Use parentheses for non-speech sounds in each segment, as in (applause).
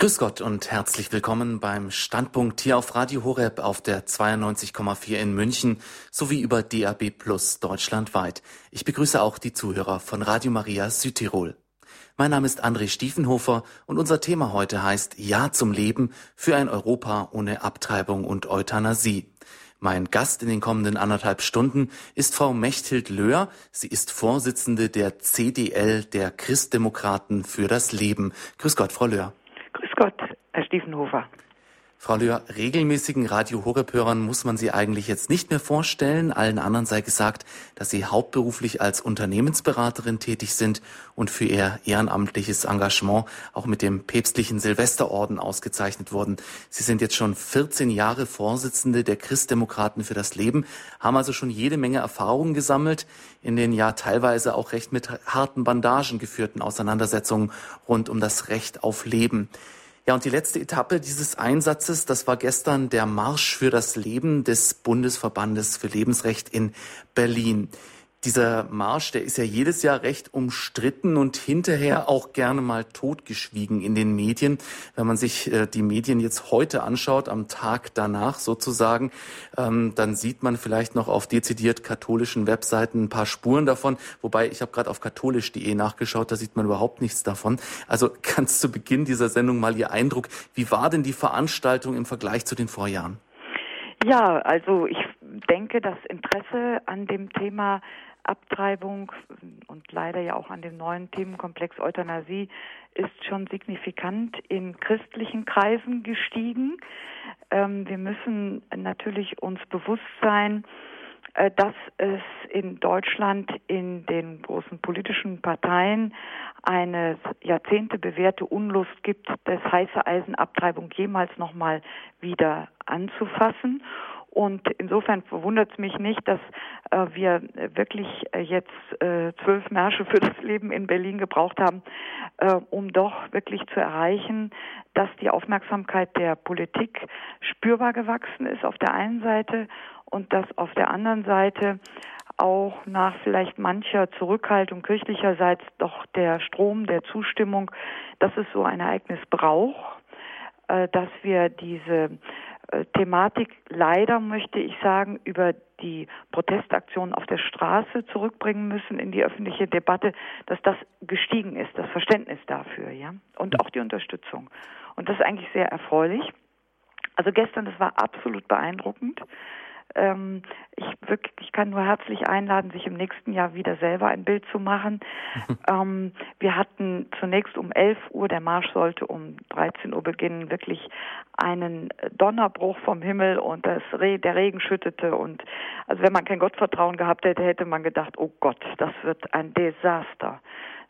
Grüß Gott und herzlich willkommen beim Standpunkt hier auf Radio Horeb auf der 92,4 in München sowie über DAB Plus deutschlandweit. Ich begrüße auch die Zuhörer von Radio Maria Südtirol. Mein Name ist André Stiefenhofer und unser Thema heute heißt Ja zum Leben für ein Europa ohne Abtreibung und Euthanasie. Mein Gast in den kommenden anderthalb Stunden ist Frau Mechthild Löhr. Sie ist Vorsitzende der CDL der Christdemokraten für das Leben. Grüß Gott, Frau Löhr. Gott, Herr Stiefenhofer. Frau Löhr, regelmäßigen Radio Horeb-Hörern muss man Sie eigentlich jetzt nicht mehr vorstellen. Allen anderen sei gesagt, dass Sie hauptberuflich als Unternehmensberaterin tätig sind und für Ihr ehrenamtliches Engagement auch mit dem päpstlichen Silvesterorden ausgezeichnet wurden. Sie sind jetzt schon 14 Jahre Vorsitzende der Christdemokraten für das Leben, haben also schon jede Menge Erfahrungen gesammelt in den ja teilweise auch recht mit harten Bandagen geführten Auseinandersetzungen rund um das Recht auf Leben. Ja, und die letzte Etappe dieses Einsatzes, das war gestern der Marsch für das Leben des Bundesverbandes für Lebensrecht in Berlin. Dieser Marsch, der ist ja jedes Jahr recht umstritten und hinterher auch gerne mal totgeschwiegen in den Medien. Wenn man sich äh, die Medien jetzt heute anschaut, am Tag danach sozusagen, ähm, dann sieht man vielleicht noch auf dezidiert katholischen Webseiten ein paar Spuren davon. Wobei ich habe gerade auf katholisch.de nachgeschaut, da sieht man überhaupt nichts davon. Also (laughs) ganz zu Beginn dieser Sendung mal Ihr Eindruck. Wie war denn die Veranstaltung im Vergleich zu den Vorjahren? Ja, also ich denke, das Interesse an dem Thema Abtreibung und leider ja auch an dem neuen Themenkomplex Euthanasie ist schon signifikant in christlichen Kreisen gestiegen. Ähm, wir müssen natürlich uns bewusst sein, äh, dass es in Deutschland in den großen politischen Parteien eine Jahrzehnte bewährte Unlust gibt, das heiße Eisenabtreibung jemals nochmal wieder anzufassen. Und insofern verwundert es mich nicht, dass äh, wir wirklich äh, jetzt äh, zwölf Märsche für das Leben in Berlin gebraucht haben, äh, um doch wirklich zu erreichen, dass die Aufmerksamkeit der Politik spürbar gewachsen ist auf der einen Seite und dass auf der anderen Seite auch nach vielleicht mancher Zurückhaltung kirchlicherseits doch der Strom der Zustimmung, dass es so ein Ereignis braucht, äh, dass wir diese Thematik leider, möchte ich sagen, über die Protestaktionen auf der Straße zurückbringen müssen in die öffentliche Debatte, dass das gestiegen ist, das Verständnis dafür, ja, und auch die Unterstützung. Und das ist eigentlich sehr erfreulich. Also gestern, das war absolut beeindruckend. Ähm, ich, wirklich, ich kann nur herzlich einladen, sich im nächsten Jahr wieder selber ein Bild zu machen. (laughs) ähm, wir hatten zunächst um 11 Uhr, der Marsch sollte um 13 Uhr beginnen, wirklich einen Donnerbruch vom Himmel und das Re der Regen schüttete und also wenn man kein Gottvertrauen gehabt hätte, hätte man gedacht, oh Gott, das wird ein Desaster.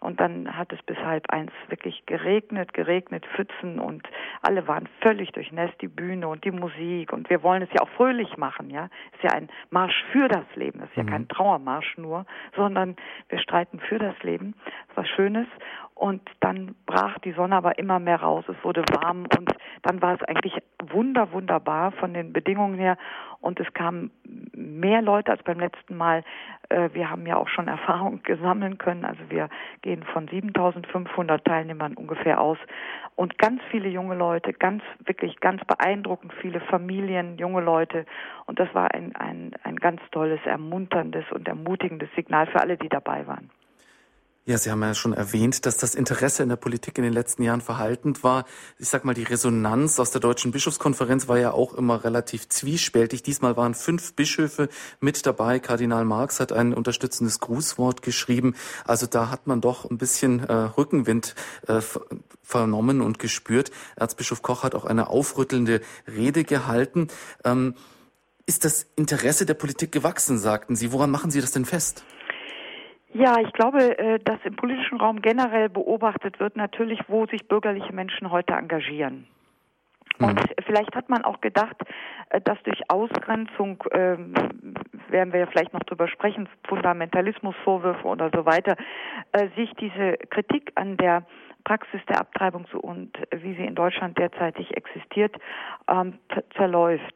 Und dann hat es bis halb eins wirklich geregnet, geregnet, Pfützen und alle waren völlig durchnässt, die Bühne und die Musik. Und wir wollen es ja auch fröhlich machen, ja. Es ist ja ein Marsch für das Leben. Es ist ja kein mhm. Trauermarsch nur, sondern wir streiten für das Leben. Was Schönes. Und dann brach die Sonne aber immer mehr raus. Es wurde warm und dann war es eigentlich wunder, wunderbar von den Bedingungen her. Und es kamen mehr Leute als beim letzten Mal. Äh, wir haben ja auch schon (laughs) Erfahrung gesammeln können. Also wir gehen von 7500 Teilnehmern ungefähr aus. Und ganz viele junge Leute, ganz, wirklich ganz beeindruckend viele Familien, junge Leute. Und das war ein, ein, ein ganz tolles, ermunterndes und ermutigendes Signal für alle, die dabei waren. Ja, Sie haben ja schon erwähnt, dass das Interesse in der Politik in den letzten Jahren verhaltend war. Ich sag mal, die Resonanz aus der Deutschen Bischofskonferenz war ja auch immer relativ zwiespältig. Diesmal waren fünf Bischöfe mit dabei. Kardinal Marx hat ein unterstützendes Grußwort geschrieben. Also da hat man doch ein bisschen äh, Rückenwind äh, vernommen und gespürt. Erzbischof Koch hat auch eine aufrüttelnde Rede gehalten. Ähm, ist das Interesse der Politik gewachsen, sagten Sie. Woran machen Sie das denn fest? Ja, ich glaube, äh, dass im politischen Raum generell beobachtet wird natürlich, wo sich bürgerliche Menschen heute engagieren. Mhm. Und vielleicht hat man auch gedacht, äh, dass durch Ausgrenzung, ähm, werden wir ja vielleicht noch drüber sprechen, Fundamentalismusvorwürfe oder so weiter, äh, sich diese Kritik an der Praxis der Abtreibung so und wie sie in Deutschland derzeitig existiert, ähm, zerläuft.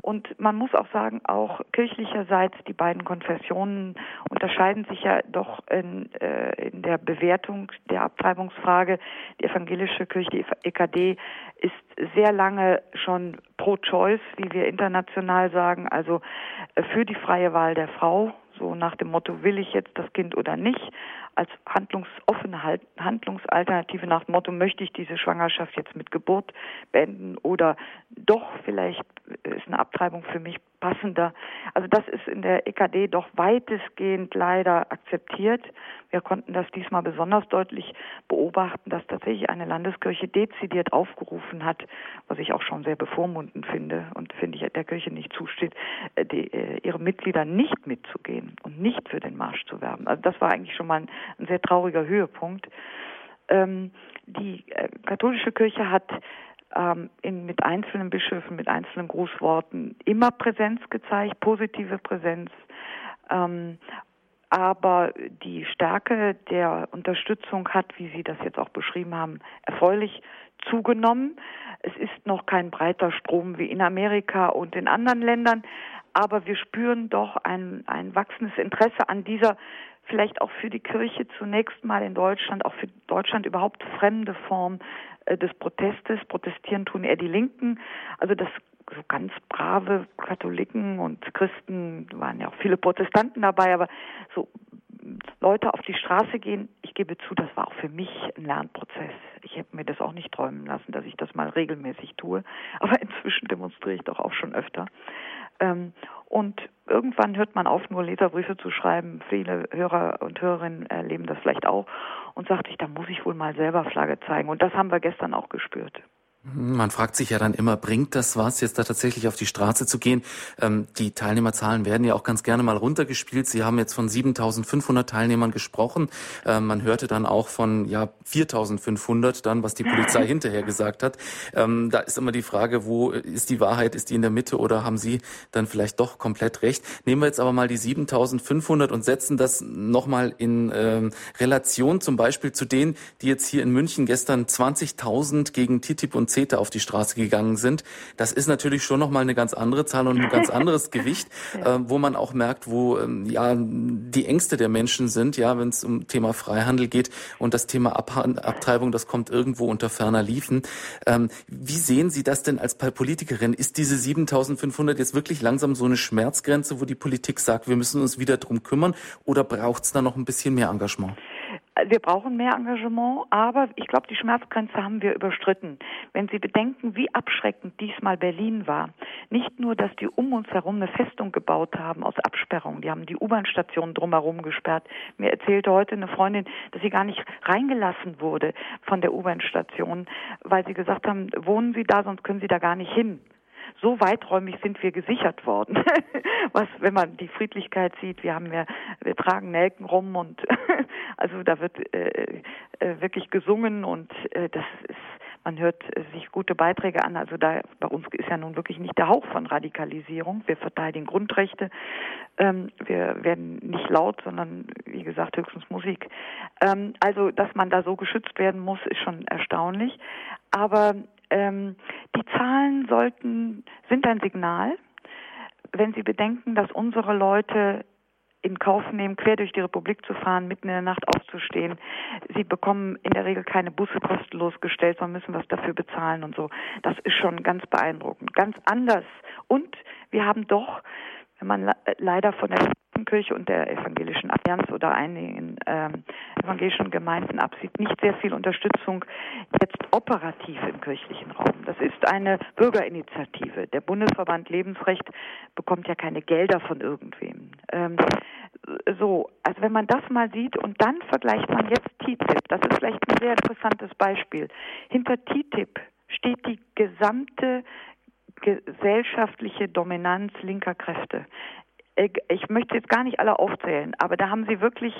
Und man muss auch sagen, auch kirchlicherseits, die beiden Konfessionen unterscheiden sich ja doch in, äh, in der Bewertung der Abtreibungsfrage. Die evangelische Kirche, die EKD, ist sehr lange schon pro-choice, wie wir international sagen, also äh, für die freie Wahl der Frau so nach dem Motto, will ich jetzt das Kind oder nicht, als handlungsoffene Handlungsalternative nach dem Motto, möchte ich diese Schwangerschaft jetzt mit Geburt beenden oder doch vielleicht ist eine Abtreibung für mich passender. Also das ist in der EKD doch weitestgehend leider akzeptiert. Wir konnten das diesmal besonders deutlich beobachten, dass tatsächlich eine Landeskirche dezidiert aufgerufen hat, was ich auch schon sehr bevormundend finde und finde ich der Kirche nicht zusteht, äh, die, äh, ihre Mitglieder nicht mitzugehen und nicht für den Marsch zu werben. Also das war eigentlich schon mal ein, ein sehr trauriger Höhepunkt. Ähm, die äh, katholische Kirche hat ähm, in, mit einzelnen Bischöfen, mit einzelnen Grußworten immer Präsenz gezeigt, positive Präsenz. Ähm, aber die Stärke der Unterstützung hat, wie Sie das jetzt auch beschrieben haben, erfreulich zugenommen. Es ist noch kein breiter Strom wie in Amerika und in anderen Ländern, aber wir spüren doch ein, ein wachsendes Interesse an dieser vielleicht auch für die Kirche zunächst mal in Deutschland, auch für Deutschland überhaupt fremde Form äh, des Protestes. Protestieren tun eher die Linken. Also das so ganz brave Katholiken und Christen, waren ja auch viele Protestanten dabei, aber so Leute auf die Straße gehen, ich gebe zu, das war auch für mich ein Lernprozess. Ich hätte mir das auch nicht träumen lassen, dass ich das mal regelmäßig tue. Aber (laughs) inzwischen demonstriere ich doch auch schon öfter. Ähm, und irgendwann hört man auf, nur Leserbriefe zu schreiben. Viele Hörer und Hörerinnen erleben das vielleicht auch und sagt sich, da muss ich wohl mal selber Flagge zeigen. Und das haben wir gestern auch gespürt. Man fragt sich ja dann immer, bringt das was, jetzt da tatsächlich auf die Straße zu gehen? Ähm, die Teilnehmerzahlen werden ja auch ganz gerne mal runtergespielt. Sie haben jetzt von 7.500 Teilnehmern gesprochen. Ähm, man hörte dann auch von ja 4.500 dann, was die Polizei (laughs) hinterher gesagt hat. Ähm, da ist immer die Frage, wo ist die Wahrheit? Ist die in der Mitte oder haben Sie dann vielleicht doch komplett recht? Nehmen wir jetzt aber mal die 7.500 und setzen das nochmal in ähm, Relation zum Beispiel zu denen, die jetzt hier in München gestern 20.000 gegen TTIP und CETA auf die Straße gegangen sind. Das ist natürlich schon nochmal eine ganz andere Zahl und ein ganz (laughs) anderes Gewicht, ja. äh, wo man auch merkt, wo ähm, ja die Ängste der Menschen sind, ja, wenn es um Thema Freihandel geht und das Thema Ab Abtreibung, das kommt irgendwo unter ferner Liefen. Ähm, wie sehen Sie das denn als Politikerin? Ist diese 7500 jetzt wirklich langsam so eine Schmerzgrenze, wo die Politik sagt, wir müssen uns wieder drum kümmern oder braucht es da noch ein bisschen mehr Engagement? Wir brauchen mehr Engagement, aber ich glaube, die Schmerzgrenze haben wir überstritten. Wenn Sie bedenken, wie abschreckend diesmal Berlin war, nicht nur, dass die um uns herum eine Festung gebaut haben aus Absperrung, die haben die U-Bahn-Station drumherum gesperrt. Mir erzählte heute eine Freundin, dass sie gar nicht reingelassen wurde von der U-Bahn-Station, weil sie gesagt haben, wohnen Sie da, sonst können Sie da gar nicht hin so weiträumig sind wir gesichert worden. (laughs) Was, wenn man die Friedlichkeit sieht, wir haben ja, wir tragen Nelken rum und (laughs) also da wird äh, äh, wirklich gesungen und äh, das ist man hört äh, sich gute Beiträge an. Also da bei uns ist ja nun wirklich nicht der Hauch von Radikalisierung. Wir verteidigen Grundrechte. Ähm, wir werden nicht laut, sondern wie gesagt höchstens Musik. Ähm, also dass man da so geschützt werden muss, ist schon erstaunlich. Aber ähm, die Zahlen sollten, sind ein Signal, wenn Sie bedenken, dass unsere Leute in Kauf nehmen, quer durch die Republik zu fahren, mitten in der Nacht aufzustehen. Sie bekommen in der Regel keine Busse kostenlos gestellt, sondern müssen was dafür bezahlen und so. Das ist schon ganz beeindruckend. Ganz anders. Und wir haben doch, wenn man leider von der Kirche und der evangelischen Allianz oder einigen ähm, evangelischen Gemeinden absieht, nicht sehr viel Unterstützung jetzt operativ im kirchlichen Raum. Das ist eine Bürgerinitiative. Der Bundesverband Lebensrecht bekommt ja keine Gelder von irgendwem. Ähm, so, also wenn man das mal sieht und dann vergleicht man jetzt TTIP, das ist vielleicht ein sehr interessantes Beispiel. Hinter TTIP steht die gesamte gesellschaftliche Dominanz linker Kräfte. Ich möchte jetzt gar nicht alle aufzählen, aber da haben sie wirklich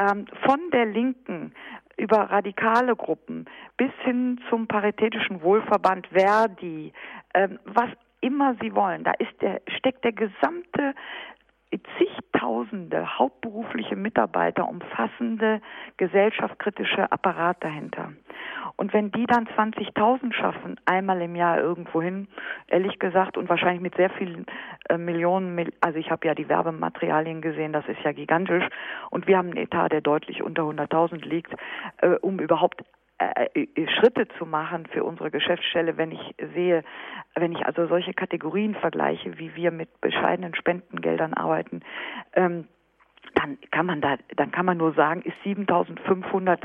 ähm, von der Linken über radikale Gruppen bis hin zum Paritätischen Wohlverband Verdi, ähm, was immer sie wollen, da ist der, steckt der gesamte zigtausende hauptberufliche Mitarbeiter, umfassende gesellschaftskritische Apparat dahinter. Und wenn die dann 20.000 schaffen, einmal im Jahr irgendwohin, ehrlich gesagt, und wahrscheinlich mit sehr vielen äh, Millionen, also ich habe ja die Werbematerialien gesehen, das ist ja gigantisch, und wir haben einen Etat, der deutlich unter 100.000 liegt, äh, um überhaupt Schritte zu machen für unsere Geschäftsstelle, wenn ich sehe, wenn ich also solche Kategorien vergleiche, wie wir mit bescheidenen Spendengeldern arbeiten, ähm, dann kann man da, dann kann man nur sagen, ist 7.500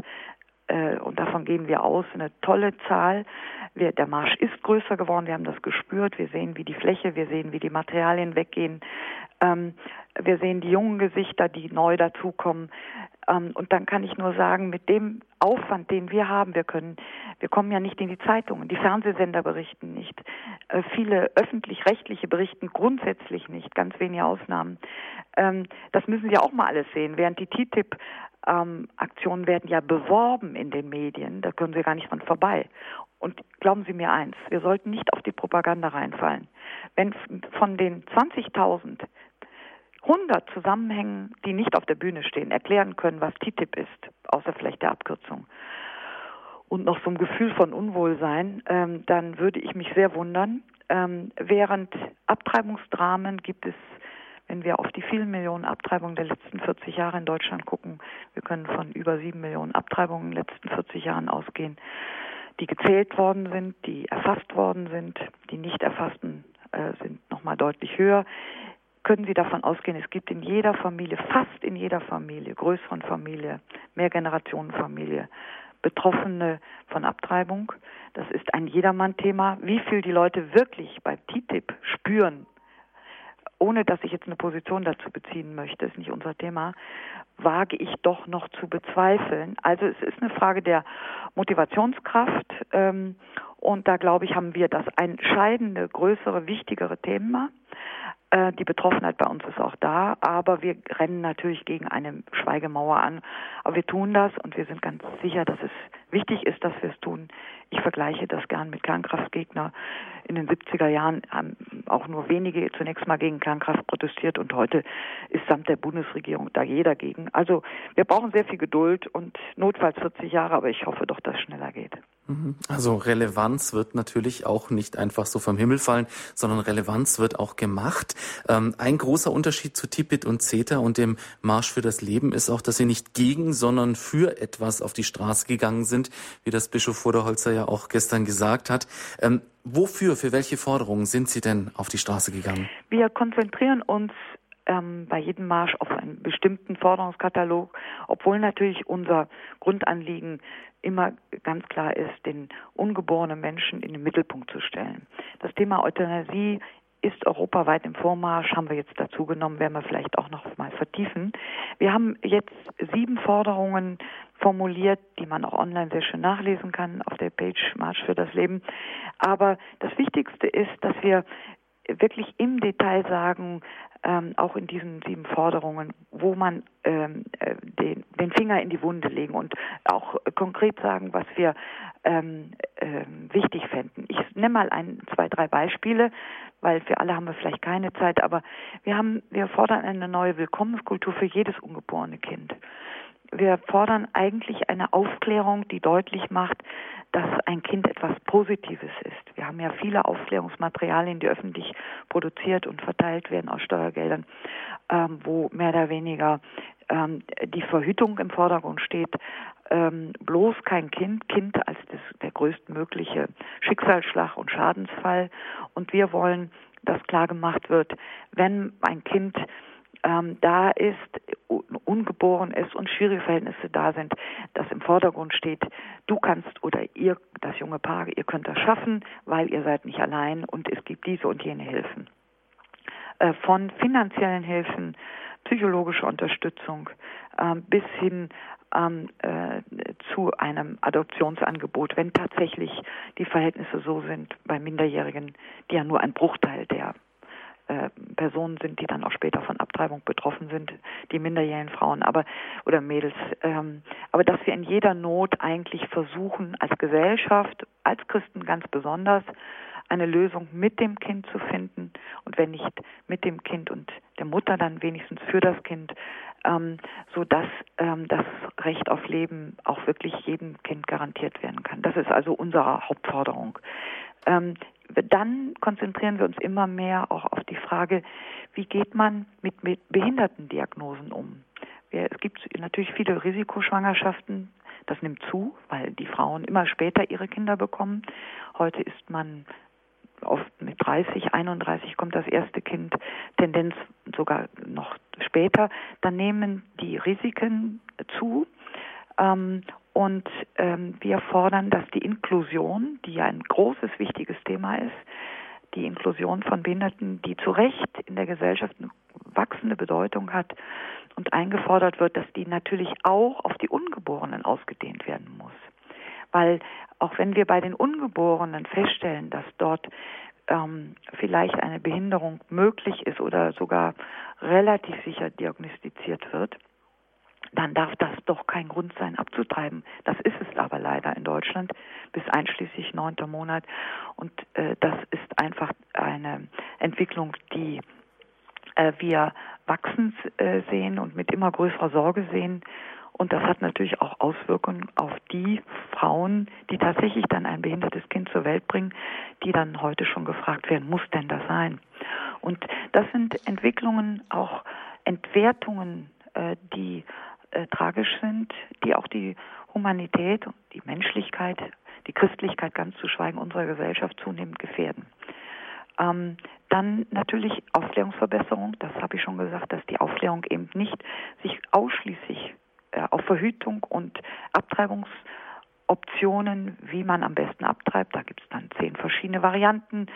äh, und davon gehen wir aus, eine tolle Zahl. Wir, der Marsch ist größer geworden, wir haben das gespürt, wir sehen, wie die Fläche, wir sehen, wie die Materialien weggehen, ähm, wir sehen die jungen Gesichter, die neu dazukommen. Ähm, und dann kann ich nur sagen, mit dem Aufwand, den wir haben, wir können, wir kommen ja nicht in die Zeitungen, die Fernsehsender berichten nicht, äh, viele öffentlich-rechtliche berichten grundsätzlich nicht, ganz wenige Ausnahmen. Ähm, das müssen Sie auch mal alles sehen. Während die TTIP ähm, Aktionen werden ja beworben in den Medien, da können Sie gar nicht dran vorbei. Und glauben Sie mir eins, wir sollten nicht auf die Propaganda reinfallen. Wenn von den 20.000 100 Zusammenhängen, die nicht auf der Bühne stehen, erklären können, was TTIP ist, außer vielleicht der Abkürzung, und noch so ein Gefühl von Unwohlsein, ähm, dann würde ich mich sehr wundern. Ähm, während Abtreibungsdramen gibt es wenn wir auf die vielen Millionen Abtreibungen der letzten 40 Jahre in Deutschland gucken, wir können von über sieben Millionen Abtreibungen in den letzten 40 Jahren ausgehen, die gezählt worden sind, die erfasst worden sind, die nicht erfassten äh, sind nochmal deutlich höher. Können Sie davon ausgehen, es gibt in jeder Familie, fast in jeder Familie, größeren Familie, Mehrgenerationenfamilie, Betroffene von Abtreibung. Das ist ein Jedermann-Thema. Wie viel die Leute wirklich bei TTIP spüren, ohne dass ich jetzt eine Position dazu beziehen möchte, ist nicht unser Thema, wage ich doch noch zu bezweifeln. Also es ist eine Frage der Motivationskraft ähm, und da glaube ich, haben wir das entscheidende, größere, wichtigere Thema. Äh, die Betroffenheit bei uns ist auch da, aber wir rennen natürlich gegen eine Schweigemauer an. Aber wir tun das und wir sind ganz sicher, dass es wichtig ist, dass wir es tun. Ich vergleiche das gern mit Kernkraftgegner. In den 70er Jahren haben auch nur wenige zunächst mal gegen Kernkraft protestiert und heute ist samt der Bundesregierung da jeder gegen. Also wir brauchen sehr viel Geduld und notfalls 40 Jahre, aber ich hoffe doch, dass es schneller geht. Also Relevanz wird natürlich auch nicht einfach so vom Himmel fallen, sondern Relevanz wird auch gemacht. Ähm, ein großer Unterschied zu Tipit und CETA und dem Marsch für das Leben ist auch, dass sie nicht gegen, sondern für etwas auf die Straße gegangen sind, wie das Bischof Vorderholzer ja auch gestern gesagt hat. Ähm, wofür, für welche Forderungen sind Sie denn auf die Straße gegangen? Wir konzentrieren uns ähm, bei jedem Marsch auf einen bestimmten Forderungskatalog, obwohl natürlich unser Grundanliegen immer ganz klar ist, den ungeborenen Menschen in den Mittelpunkt zu stellen. Das Thema Euthanasie ist europaweit im Vormarsch, haben wir jetzt dazu genommen, werden wir vielleicht auch noch mal vertiefen. Wir haben jetzt sieben Forderungen formuliert, die man auch online sehr schön nachlesen kann auf der Page Marsch für das Leben. Aber das Wichtigste ist, dass wir wirklich im Detail sagen, ähm, auch in diesen sieben Forderungen, wo man ähm, äh, den, den Finger in die Wunde legen und auch konkret sagen, was wir ähm, äh, wichtig fänden. Ich nenne mal ein, zwei, drei Beispiele, weil für alle haben wir vielleicht keine Zeit, aber wir haben, wir fordern eine neue Willkommenskultur für jedes ungeborene Kind wir fordern eigentlich eine Aufklärung, die deutlich macht, dass ein Kind etwas Positives ist. Wir haben ja viele Aufklärungsmaterialien, die öffentlich produziert und verteilt werden aus Steuergeldern, ähm, wo mehr oder weniger ähm, die Verhütung im Vordergrund steht. Ähm, bloß kein Kind, Kind als das, der größtmögliche Schicksalsschlag und Schadensfall. Und wir wollen, dass klar gemacht wird, wenn ein Kind ähm, da ist, ungeboren ist und schwierige Verhältnisse da sind, dass im Vordergrund steht, du kannst oder ihr, das junge Paar, ihr könnt das schaffen, weil ihr seid nicht allein und es gibt diese und jene Hilfen. Äh, von finanziellen Hilfen, psychologischer Unterstützung äh, bis hin ähm, äh, zu einem Adoptionsangebot, wenn tatsächlich die Verhältnisse so sind bei Minderjährigen, die ja nur ein Bruchteil der äh, Personen sind, die dann auch später von Abtreibung betroffen sind, die minderjährigen Frauen, aber oder Mädels. Ähm, aber dass wir in jeder Not eigentlich versuchen, als Gesellschaft, als Christen ganz besonders, eine Lösung mit dem Kind zu finden und wenn nicht mit dem Kind und der Mutter dann wenigstens für das Kind, ähm, so ähm, das Recht auf Leben auch wirklich jedem Kind garantiert werden kann. Das ist also unsere Hauptforderung. Ähm, dann konzentrieren wir uns immer mehr auch auf die Frage, wie geht man mit, mit Behindertendiagnosen um? Es gibt natürlich viele Risikoschwangerschaften, das nimmt zu, weil die Frauen immer später ihre Kinder bekommen. Heute ist man oft mit 30, 31 kommt das erste Kind, Tendenz sogar noch später. Dann nehmen die Risiken zu. Ähm, und ähm, wir fordern, dass die Inklusion, die ja ein großes, wichtiges Thema ist, die Inklusion von Behinderten, die zu Recht in der Gesellschaft eine wachsende Bedeutung hat und eingefordert wird, dass die natürlich auch auf die Ungeborenen ausgedehnt werden muss. Weil auch wenn wir bei den Ungeborenen feststellen, dass dort ähm, vielleicht eine Behinderung möglich ist oder sogar relativ sicher diagnostiziert wird, dann darf das doch kein Grund sein, abzutreiben. Das ist es aber leider in Deutschland bis einschließlich neunter Monat. Und äh, das ist einfach eine Entwicklung, die äh, wir wachsend äh, sehen und mit immer größerer Sorge sehen. Und das hat natürlich auch Auswirkungen auf die Frauen, die tatsächlich dann ein behindertes Kind zur Welt bringen, die dann heute schon gefragt werden, muss denn das sein? Und das sind Entwicklungen, auch Entwertungen, äh, die äh, tragisch sind, die auch die Humanität, die Menschlichkeit, die Christlichkeit ganz zu schweigen unserer Gesellschaft zunehmend gefährden. Ähm, dann natürlich Aufklärungsverbesserung, das habe ich schon gesagt, dass die Aufklärung eben nicht sich ausschließlich äh, auf Verhütung und Abtreibungsoptionen, wie man am besten abtreibt, da gibt es dann zehn verschiedene Varianten,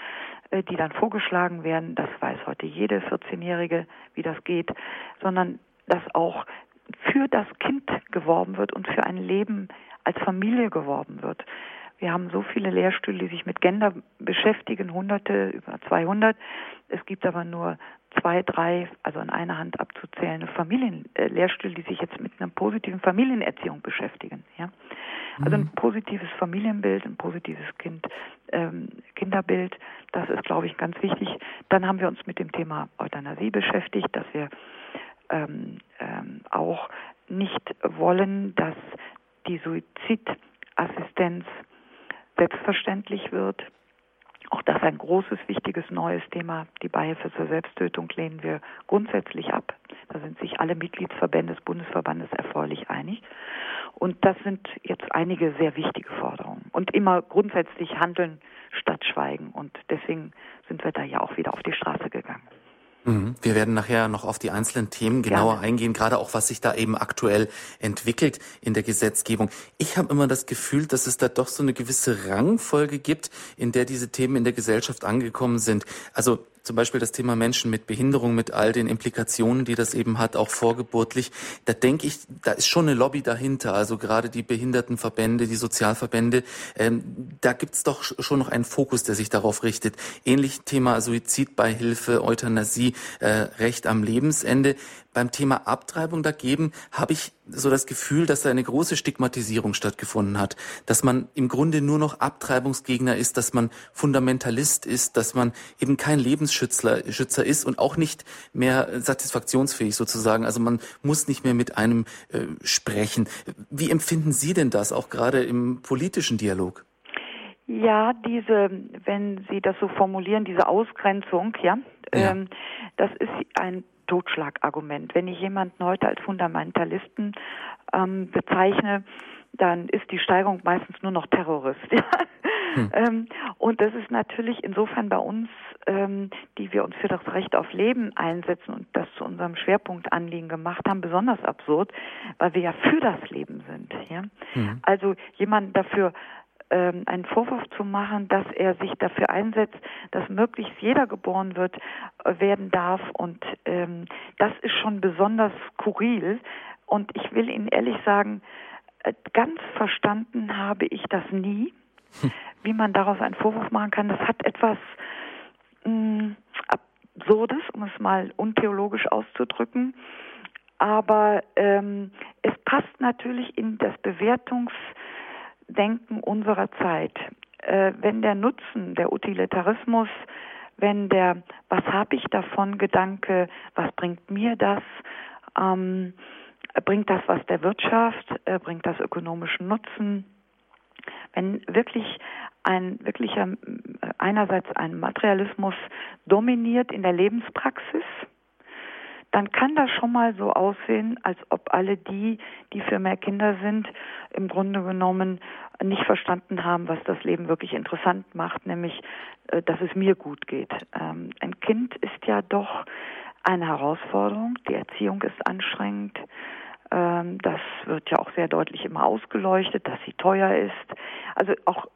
äh, die dann vorgeschlagen werden, das weiß heute jede 14-Jährige, wie das geht, sondern dass auch für das Kind geworben wird und für ein Leben als Familie geworben wird. Wir haben so viele Lehrstühle, die sich mit Gender beschäftigen, hunderte, über 200. Es gibt aber nur zwei, drei, also an einer Hand abzuzählende Familienlehrstühle, äh, die sich jetzt mit einer positiven Familienerziehung beschäftigen. Ja? Also ein mhm. positives Familienbild, ein positives Kind, ähm, Kinderbild, das ist, glaube ich, ganz wichtig. Dann haben wir uns mit dem Thema Euthanasie beschäftigt, dass wir ähm, ähm, auch nicht wollen, dass die Suizidassistenz selbstverständlich wird. Auch das ein großes, wichtiges neues Thema. Die Beihilfe zur Selbsttötung lehnen wir grundsätzlich ab. Da sind sich alle Mitgliedsverbände des Bundesverbandes erfreulich einig. Und das sind jetzt einige sehr wichtige Forderungen. Und immer grundsätzlich handeln statt schweigen. Und deswegen sind wir da ja auch wieder auf die Straße gegangen. Mhm. Wir werden nachher noch auf die einzelnen Themen genauer Gerne. eingehen, gerade auch was sich da eben aktuell entwickelt in der Gesetzgebung. Ich habe immer das Gefühl, dass es da doch so eine gewisse Rangfolge gibt, in der diese Themen in der Gesellschaft angekommen sind. Also zum Beispiel das Thema Menschen mit Behinderung, mit all den Implikationen, die das eben hat, auch vorgeburtlich, da denke ich, da ist schon eine Lobby dahinter. Also gerade die Behindertenverbände, die Sozialverbände, ähm, da gibt's doch schon noch einen Fokus, der sich darauf richtet. Ähnlich Thema Suizidbeihilfe, Euthanasie, äh, Recht am Lebensende. Beim Thema Abtreibung dagegen habe ich so das Gefühl, dass da eine große Stigmatisierung stattgefunden hat, dass man im Grunde nur noch Abtreibungsgegner ist, dass man Fundamentalist ist, dass man eben kein Lebensschützer Schützer ist und auch nicht mehr satisfaktionsfähig sozusagen. Also man muss nicht mehr mit einem äh, sprechen. Wie empfinden Sie denn das auch gerade im politischen Dialog? Ja, diese, wenn Sie das so formulieren, diese Ausgrenzung, ja, ja. Ähm, das ist ein Totschlagargument. Wenn ich jemanden heute als Fundamentalisten ähm, bezeichne, dann ist die Steigerung meistens nur noch Terrorist. (laughs) hm. ähm, und das ist natürlich insofern bei uns, ähm, die wir uns für das Recht auf Leben einsetzen und das zu unserem Schwerpunktanliegen gemacht haben, besonders absurd, weil wir ja für das Leben sind. Ja? Hm. Also jemanden dafür ähm, einen Vorwurf zu machen, dass er sich dafür einsetzt, dass möglichst jeder geboren wird, äh, werden darf. Und ähm, das ist schon besonders skurril. Und ich will Ihnen ehrlich sagen, äh, ganz verstanden habe ich das nie, hm. wie man daraus einen Vorwurf machen kann. Das hat etwas mh, mm, Absurdes, um es mal untheologisch auszudrücken. Aber ähm, es passt natürlich in das Bewertungs- Denken unserer Zeit. Äh, wenn der Nutzen, der Utilitarismus wenn der Was habe ich davon Gedanke, was bringt mir das, ähm, bringt das was der Wirtschaft, äh, bringt das ökonomischen Nutzen, wenn wirklich ein wirklicher einerseits ein Materialismus dominiert in der Lebenspraxis, dann kann das schon mal so aussehen, als ob alle die, die für mehr Kinder sind, im Grunde genommen nicht verstanden haben, was das Leben wirklich interessant macht, nämlich, äh, dass es mir gut geht. Ähm, ein Kind ist ja doch eine Herausforderung. Die Erziehung ist anstrengend. Ähm, das wird ja auch sehr deutlich immer ausgeleuchtet, dass sie teuer ist. Also auch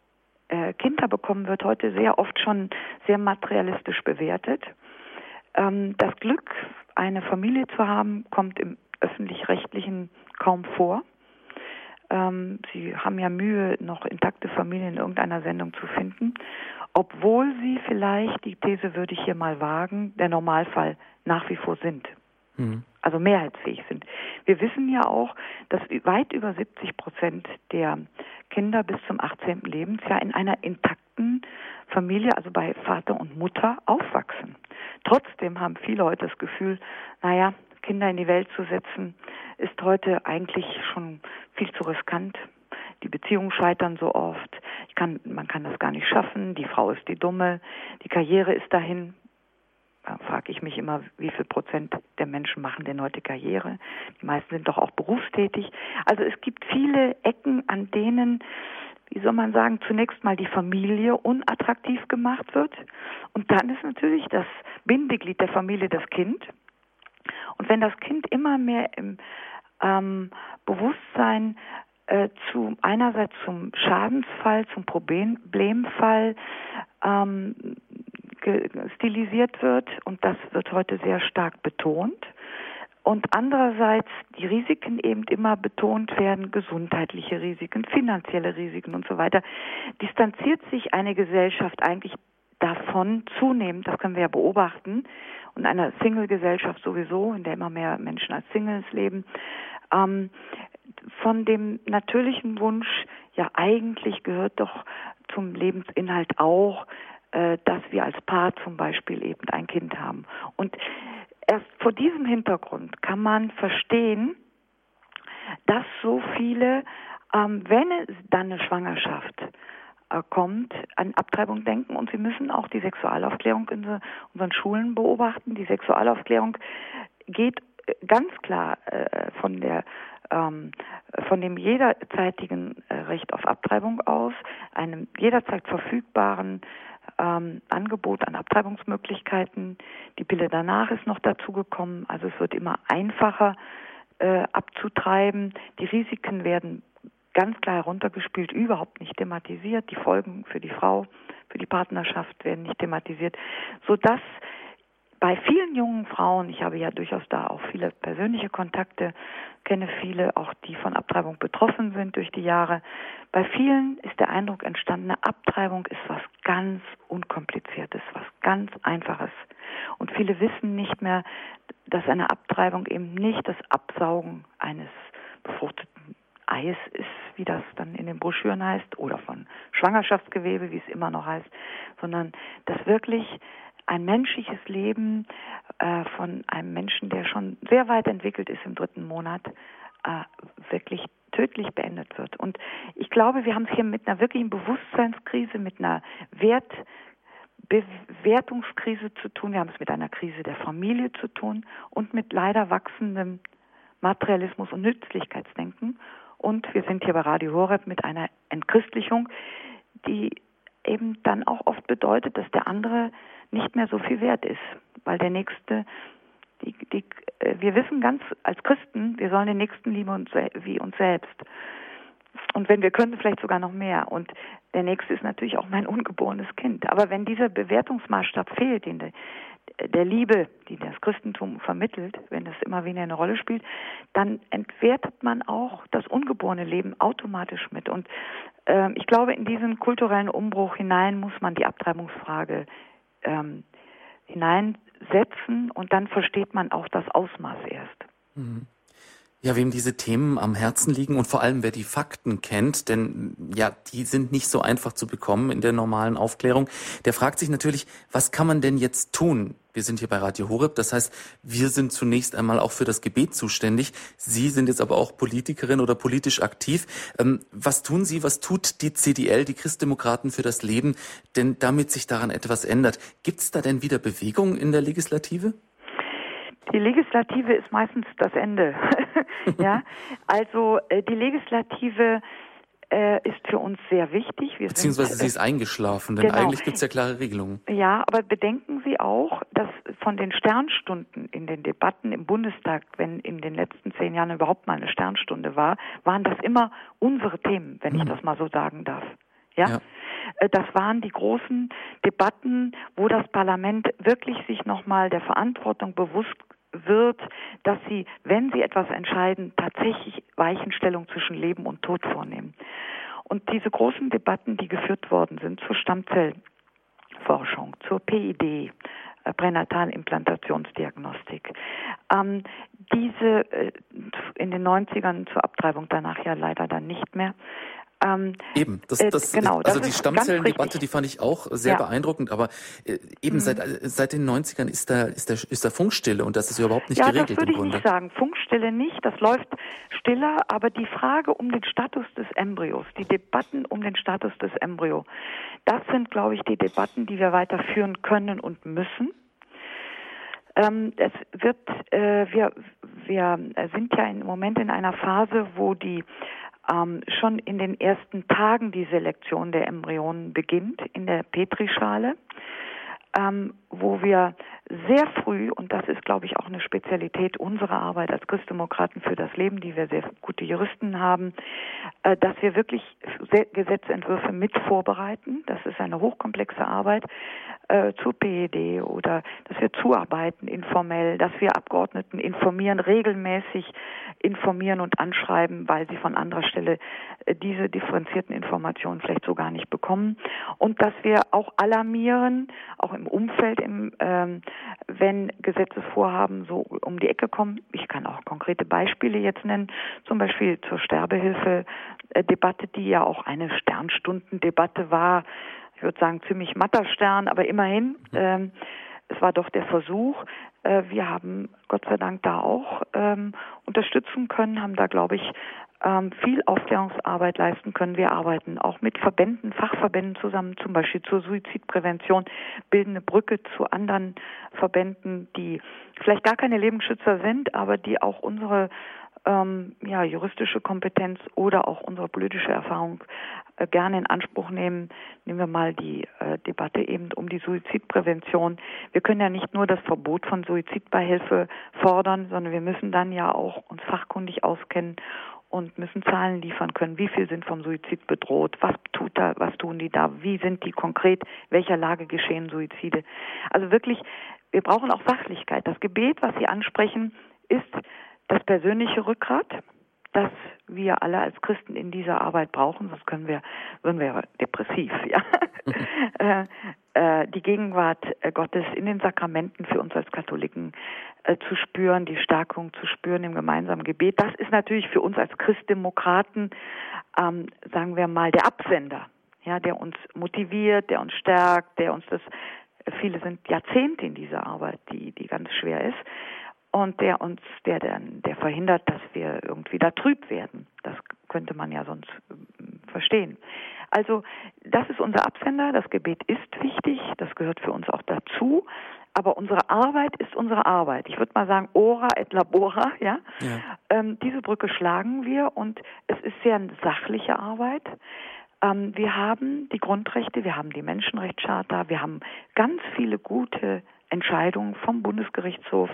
äh, Kinder bekommen wird heute sehr oft schon sehr materialistisch bewertet. Ähm, das Glück, eine Familie zu haben, kommt im öffentlich-rechtlichen kaum vor. Ähm, sie haben ja Mühe, noch intakte Familien in irgendeiner Sendung zu finden, obwohl sie vielleicht, die These würde ich hier mal wagen, der Normalfall nach wie vor sind. Mhm. Also mehrheitsfähig sind. Wir wissen ja auch, dass weit über 70 Prozent der Kinder bis zum 18. Lebensjahr in einer intakten Familie, also bei Vater und Mutter, aufwachsen. Trotzdem haben viele heute das Gefühl, naja, Kinder in die Welt zu setzen, ist heute eigentlich schon viel zu riskant. Die Beziehungen scheitern so oft. Kann, man kann das gar nicht schaffen. Die Frau ist die Dumme. Die Karriere ist dahin da frage ich mich immer, wie viel Prozent der Menschen machen denn heute Karriere? Die meisten sind doch auch berufstätig. Also es gibt viele Ecken, an denen, wie soll man sagen, zunächst mal die Familie unattraktiv gemacht wird. Und dann ist natürlich das Bindeglied der Familie das Kind. Und wenn das Kind immer mehr im ähm, Bewusstsein äh, zu einerseits zum Schadensfall, zum Problemfall ähm, stilisiert wird und das wird heute sehr stark betont. Und andererseits die Risiken eben immer betont werden, gesundheitliche Risiken, finanzielle Risiken und so weiter, distanziert sich eine Gesellschaft eigentlich davon zunehmend, das können wir ja beobachten, und einer Single-Gesellschaft sowieso, in der immer mehr Menschen als Singles leben, ähm, von dem natürlichen Wunsch, ja eigentlich gehört doch zum Lebensinhalt auch, dass wir als Paar zum Beispiel eben ein Kind haben. Und erst vor diesem Hintergrund kann man verstehen, dass so viele, ähm, wenn es dann eine Schwangerschaft äh, kommt, an Abtreibung denken und sie müssen auch die Sexualaufklärung in unseren Schulen beobachten. Die Sexualaufklärung geht äh, ganz klar äh, von der ähm, von dem jederzeitigen äh, Recht auf Abtreibung aus, einem jederzeit verfügbaren ähm, Angebot an Abtreibungsmöglichkeiten. Die Pille danach ist noch dazugekommen. Also es wird immer einfacher äh, abzutreiben. Die Risiken werden ganz klar heruntergespielt, überhaupt nicht thematisiert. Die Folgen für die Frau, für die Partnerschaft werden nicht thematisiert, sodass bei vielen jungen Frauen, ich habe ja durchaus da auch viele persönliche Kontakte, kenne viele auch, die von Abtreibung betroffen sind durch die Jahre. Bei vielen ist der Eindruck entstanden, eine Abtreibung ist was ganz Unkompliziertes, was ganz Einfaches. Und viele wissen nicht mehr, dass eine Abtreibung eben nicht das Absaugen eines befruchteten Eis ist, wie das dann in den Broschüren heißt, oder von Schwangerschaftsgewebe, wie es immer noch heißt, sondern dass wirklich ein menschliches Leben äh, von einem Menschen, der schon sehr weit entwickelt ist im dritten Monat, äh, wirklich tödlich beendet wird. Und ich glaube, wir haben es hier mit einer wirklichen Bewusstseinskrise, mit einer Wertbewertungskrise zu tun. Wir haben es mit einer Krise der Familie zu tun und mit leider wachsendem Materialismus und Nützlichkeitsdenken. Und wir sind hier bei Radio Horeb mit einer Entchristlichung, die eben dann auch oft bedeutet, dass der andere nicht mehr so viel wert ist, weil der Nächste, die, die, äh, wir wissen ganz als Christen, wir sollen den Nächsten lieben wie uns selbst. Und wenn wir können, vielleicht sogar noch mehr. Und der Nächste ist natürlich auch mein ungeborenes Kind. Aber wenn dieser Bewertungsmaßstab fehlt, den der, der Liebe, die das Christentum vermittelt, wenn das immer weniger eine Rolle spielt, dann entwertet man auch das ungeborene Leben automatisch mit. Und äh, ich glaube, in diesen kulturellen Umbruch hinein muss man die Abtreibungsfrage ähm, hineinsetzen und dann versteht man auch das Ausmaß erst. Mhm. Ja, wem diese Themen am Herzen liegen und vor allem wer die Fakten kennt, denn ja, die sind nicht so einfach zu bekommen in der normalen Aufklärung, der fragt sich natürlich, was kann man denn jetzt tun? Wir sind hier bei Radio Horeb, das heißt, wir sind zunächst einmal auch für das Gebet zuständig. Sie sind jetzt aber auch Politikerin oder politisch aktiv. Ähm, was tun Sie, was tut die CDL, die Christdemokraten für das Leben, denn damit sich daran etwas ändert? Gibt es da denn wieder Bewegung in der Legislative? Die Legislative ist meistens das Ende. (laughs) ja, also äh, die Legislative äh, ist für uns sehr wichtig. Wir Beziehungsweise sind, sie ist eingeschlafen, denn genau. eigentlich gibt es ja klare Regelungen. Ja, aber bedenken Sie auch, dass von den Sternstunden in den Debatten im Bundestag, wenn in den letzten zehn Jahren überhaupt mal eine Sternstunde war, waren das immer unsere Themen, wenn mhm. ich das mal so sagen darf. Ja? ja? Äh, das waren die großen Debatten, wo das Parlament wirklich sich nochmal der Verantwortung bewusst wird, dass sie, wenn sie etwas entscheiden, tatsächlich Weichenstellung zwischen Leben und Tod vornehmen. Und diese großen Debatten, die geführt worden sind zur Stammzellforschung, zur PID, äh, Pränatalimplantationsdiagnostik, ähm, diese äh, in den 90ern zur Abtreibung danach ja leider dann nicht mehr, ähm, eben, das, äh, das, genau, also das die Stammzellendebatte, die fand ich auch sehr ja. beeindruckend, aber äh, eben mhm. seit, äh, seit den 90ern ist da, ist da, ist da Funkstille und das ist überhaupt nicht ja, geregelt. Ja, das würde ich nicht sagen. Funkstille nicht, das läuft stiller, aber die Frage um den Status des Embryos, die Debatten um den Status des Embryo, das sind, glaube ich, die Debatten, die wir weiter führen können und müssen. Ähm, es wird, äh, wir, wir sind ja im Moment in einer Phase, wo die ähm, schon in den ersten Tagen die Selektion der Embryonen beginnt in der Petrischale, ähm, wo wir sehr früh, und das ist, glaube ich, auch eine Spezialität unserer Arbeit als Christdemokraten für das Leben, die wir sehr gute Juristen haben, äh, dass wir wirklich Gesetzentwürfe mit vorbereiten. Das ist eine hochkomplexe Arbeit äh, zur PED oder dass wir zuarbeiten informell, dass wir Abgeordneten informieren, regelmäßig informieren und anschreiben, weil sie von anderer Stelle äh, diese differenzierten Informationen vielleicht so gar nicht bekommen. Und dass wir auch alarmieren, auch im Umfeld, im, ähm, wenn Gesetzesvorhaben so um die Ecke kommen. Ich kann auch konkrete Beispiele jetzt nennen, zum Beispiel zur Sterbehilfe-Debatte, die ja auch eine Sternstundendebatte war. Ich würde sagen ziemlich matter Stern, aber immerhin. Ähm, es war doch der Versuch. Äh, wir haben Gott sei Dank da auch ähm, unterstützen können, haben da, glaube ich, ähm, viel Aufklärungsarbeit leisten können. Wir arbeiten auch mit Verbänden, Fachverbänden zusammen, zum Beispiel zur Suizidprävention, bilden eine Brücke zu anderen Verbänden, die vielleicht gar keine Lebensschützer sind, aber die auch unsere ähm, ja, juristische Kompetenz oder auch unsere politische Erfahrung äh, gerne in Anspruch nehmen. Nehmen wir mal die äh, Debatte eben um die Suizidprävention. Wir können ja nicht nur das Verbot von Suizidbeihilfe fordern, sondern wir müssen dann ja auch uns fachkundig auskennen und müssen Zahlen liefern können. Wie viel sind vom Suizid bedroht? Was tut da, was tun die da? Wie sind die konkret? Welcher Lage geschehen Suizide? Also wirklich, wir brauchen auch Sachlichkeit. Das Gebet, was Sie ansprechen, ist das persönliche Rückgrat, das wir alle als Christen in dieser Arbeit brauchen, sonst können wir, würden wir depressiv, ja. (laughs) äh, die Gegenwart äh, Gottes in den Sakramenten für uns als Katholiken äh, zu spüren, die Stärkung zu spüren im gemeinsamen Gebet. Das ist natürlich für uns als Christdemokraten, ähm, sagen wir mal, der Absender, ja, der uns motiviert, der uns stärkt, der uns das, viele sind Jahrzehnte in dieser Arbeit, die, die ganz schwer ist und der uns, der dann, der verhindert, dass wir irgendwie da trüb werden. Das könnte man ja sonst äh, verstehen. Also das ist unser Absender. Das Gebet ist wichtig. Das gehört für uns auch dazu. Aber unsere Arbeit ist unsere Arbeit. Ich würde mal sagen, ora et labora, ja. ja. Ähm, diese Brücke schlagen wir und es ist sehr eine sachliche Arbeit. Ähm, wir haben die Grundrechte, wir haben die Menschenrechtscharta, wir haben ganz viele gute Entscheidungen vom Bundesgerichtshof.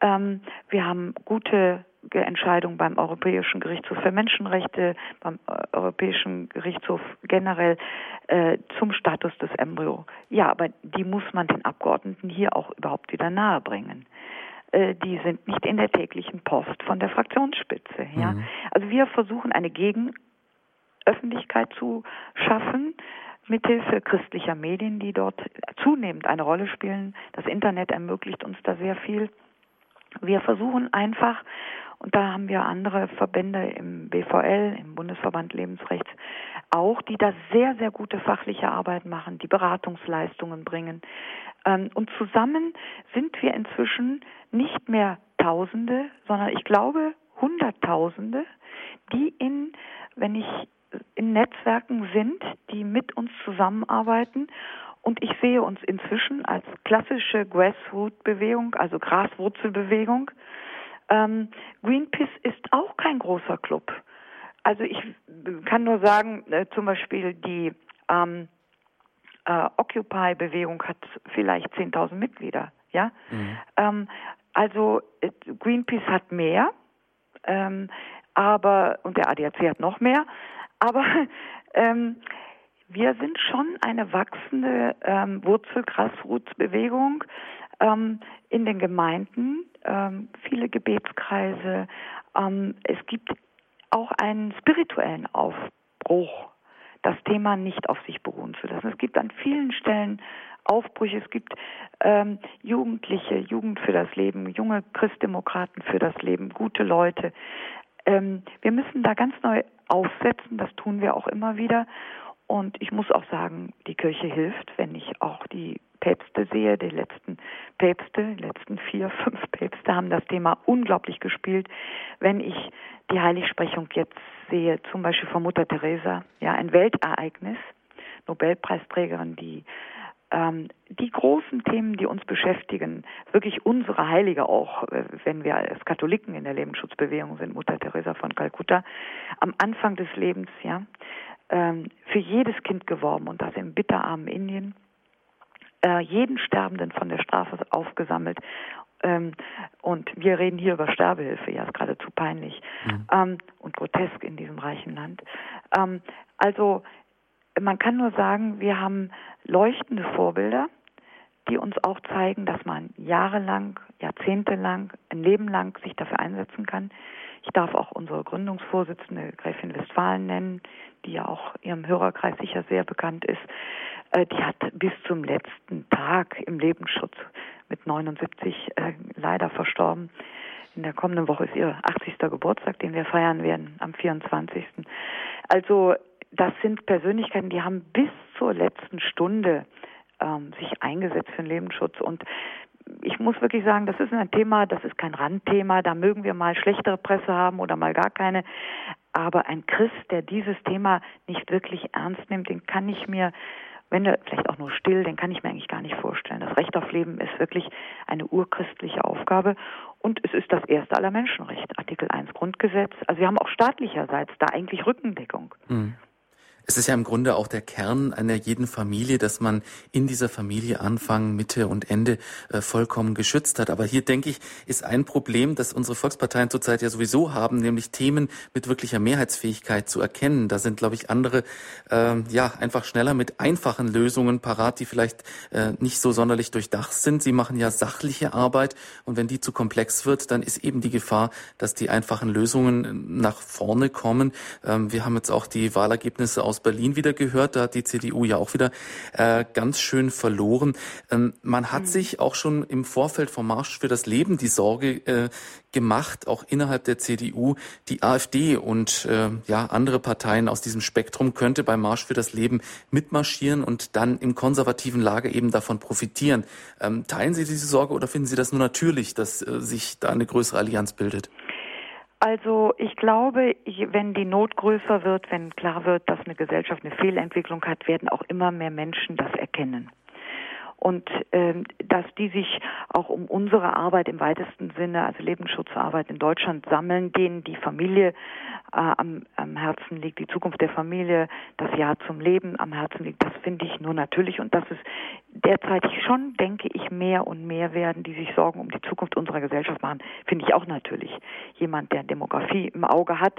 Ähm, wir haben gute Entscheidungen beim Europäischen Gerichtshof für Menschenrechte, beim äh, Europäischen Gerichtshof generell äh, zum Status des Embryo. Ja, aber die muss man den Abgeordneten hier auch überhaupt wieder nahebringen äh, die sind nicht in der täglichen Post von der Fraktionsspitze. Ja? Mhm. Also wir versuchen eine Gegenöffentlichkeit zu schaffen, mithilfe christlicher Medien, die dort zunehmend eine Rolle spielen. Das Internet ermöglicht uns da sehr viel. Wir versuchen einfach, Und da haben wir andere Verbände im BVL, im Bundesverband Lebensrechts, auch, die da sehr, sehr gute fachliche Arbeit machen, die Beratungsleistungen bringen. Ähm, und zusammen sind wir inzwischen nicht mehr Tausende, sondern ich glaube Hunderttausende, die in, wenn ich in Netzwerken sind, die mit uns zusammenarbeiten. Und ich sehe uns inzwischen als klassische Grassroot-Bewegung, also Graswurzelbewegung. Ähm, Greenpeace ist auch kein großer Club. Also ich kann nur sagen, äh, zum Beispiel die ähm, äh, Occupy-Bewegung hat vielleicht 10.000 Mitglieder. Ja, mhm. ähm, also äh, Greenpeace hat mehr, ähm, aber und der ADAC hat noch mehr, aber (laughs) ähm, wir sind schon eine wachsende ähm, Wurzel-Grassroots-Bewegung ähm, in den Gemeinden, ähm, viele Gebetskreise. Ähm, es gibt auch einen spirituellen Aufbruch, das Thema nicht auf sich beruhen zu lassen. Es gibt an vielen Stellen Aufbrüche, es gibt ähm, Jugendliche, Jugend für das Leben, junge Christdemokraten für das Leben, gute Leute. Ähm, wir müssen da ganz neu aufsetzen, das tun wir auch immer wieder. Und ich muss auch sagen, die Kirche hilft, wenn ich auch die Päpste sehe, die letzten Päpste, die letzten vier, (laughs) fünf Päpste haben das Thema unglaublich gespielt. Wenn ich die Heiligsprechung jetzt sehe, zum Beispiel von Mutter Teresa, ja, ein Weltereignis, Nobelpreisträgerin, die ähm, die großen Themen, die uns beschäftigen, wirklich unsere Heilige auch, äh, wenn wir als Katholiken in der Lebensschutzbewegung sind, Mutter Teresa von Kalkutta, am Anfang des Lebens, ja, ähm, für jedes Kind geworben und das im bitterarmen Indien, äh, jeden Sterbenden von der Strafe aufgesammelt ähm, und wir reden hier über Sterbehilfe, ja, ist geradezu peinlich mhm. ähm, und grotesk in diesem reichen Land. Ähm, also man kann nur sagen, wir haben leuchtende Vorbilder, die uns auch zeigen, dass man jahrelang, jahrzehntelang, ein Leben lang sich dafür einsetzen kann. Ich darf auch unsere Gründungsvorsitzende Gräfin Westfalen nennen, die ja auch ihrem Hörerkreis sicher sehr bekannt ist. Äh, die hat bis zum letzten Tag im Lebensschutz mit 79 äh, leider verstorben. In der kommenden Woche ist ihr 80. Geburtstag, den wir feiern werden am 24. Also das sind Persönlichkeiten, die haben bis zur letzten Stunde ähm, sich eingesetzt für den Lebensschutz und ich muss wirklich sagen, das ist ein Thema, das ist kein Randthema, da mögen wir mal schlechtere Presse haben oder mal gar keine. Aber ein Christ, der dieses Thema nicht wirklich ernst nimmt, den kann ich mir wenn er vielleicht auch nur still, den kann ich mir eigentlich gar nicht vorstellen. Das Recht auf Leben ist wirklich eine urchristliche Aufgabe und es ist das erste aller Menschenrechte, Artikel 1 Grundgesetz. Also wir haben auch staatlicherseits da eigentlich Rückendeckung. Mhm. Es ist ja im Grunde auch der Kern einer jeden Familie, dass man in dieser Familie Anfang, Mitte und Ende äh, vollkommen geschützt hat. Aber hier denke ich, ist ein Problem, das unsere Volksparteien zurzeit ja sowieso haben, nämlich Themen mit wirklicher Mehrheitsfähigkeit zu erkennen. Da sind, glaube ich, andere äh, ja einfach schneller mit einfachen Lösungen parat, die vielleicht äh, nicht so sonderlich durchdacht sind. Sie machen ja sachliche Arbeit und wenn die zu komplex wird, dann ist eben die Gefahr, dass die einfachen Lösungen nach vorne kommen. Ähm, wir haben jetzt auch die Wahlergebnisse aus aus Berlin wieder gehört. Da hat die CDU ja auch wieder äh, ganz schön verloren. Ähm, man hat mhm. sich auch schon im Vorfeld vom Marsch für das Leben die Sorge äh, gemacht, auch innerhalb der CDU, die AfD und äh, ja andere Parteien aus diesem Spektrum könnte beim Marsch für das Leben mitmarschieren und dann im konservativen Lager eben davon profitieren. Ähm, teilen Sie diese Sorge oder finden Sie das nur natürlich, dass äh, sich da eine größere Allianz bildet? Also ich glaube, wenn die Not größer wird, wenn klar wird, dass eine Gesellschaft eine Fehlentwicklung hat, werden auch immer mehr Menschen das erkennen und ähm, dass die sich auch um unsere Arbeit im weitesten Sinne, also Lebensschutzarbeit in Deutschland sammeln, denen die Familie äh, am, am Herzen liegt, die Zukunft der Familie, das Ja zum Leben am Herzen liegt, das finde ich nur natürlich und das ist derzeit schon, denke ich, mehr und mehr werden, die sich Sorgen um die Zukunft unserer Gesellschaft machen, finde ich auch natürlich. Jemand, der Demografie im Auge hat,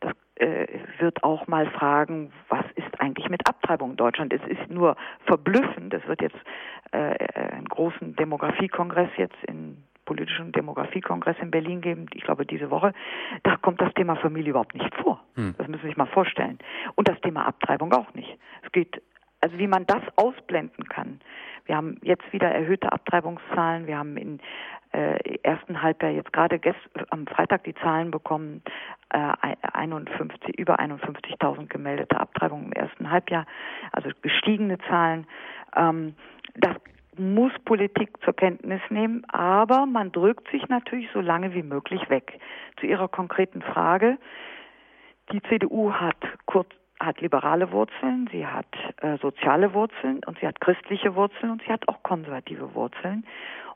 das äh, wird auch mal fragen, was ist eigentlich mit Abtreibung in Deutschland? Es ist nur verblüffend. Es wird jetzt äh, äh, einen großen Demografiekongress jetzt in politischen Demografiekongress in Berlin geben, ich glaube diese Woche, da kommt das Thema Familie überhaupt nicht vor. Hm. Das müssen Sie sich mal vorstellen. Und das Thema Abtreibung auch nicht. Es geht Also wie man das ausblenden kann. Wir haben jetzt wieder erhöhte Abtreibungszahlen. Wir haben im äh, ersten Halbjahr jetzt gerade am Freitag die Zahlen bekommen, äh, 51, über 51.000 gemeldete Abtreibungen im ersten Halbjahr, also gestiegene Zahlen. Ähm, das muss Politik zur Kenntnis nehmen, aber man drückt sich natürlich so lange wie möglich weg. Zu Ihrer konkreten Frage. Die CDU hat kurz hat liberale Wurzeln, sie hat äh, soziale Wurzeln und sie hat christliche Wurzeln und sie hat auch konservative Wurzeln.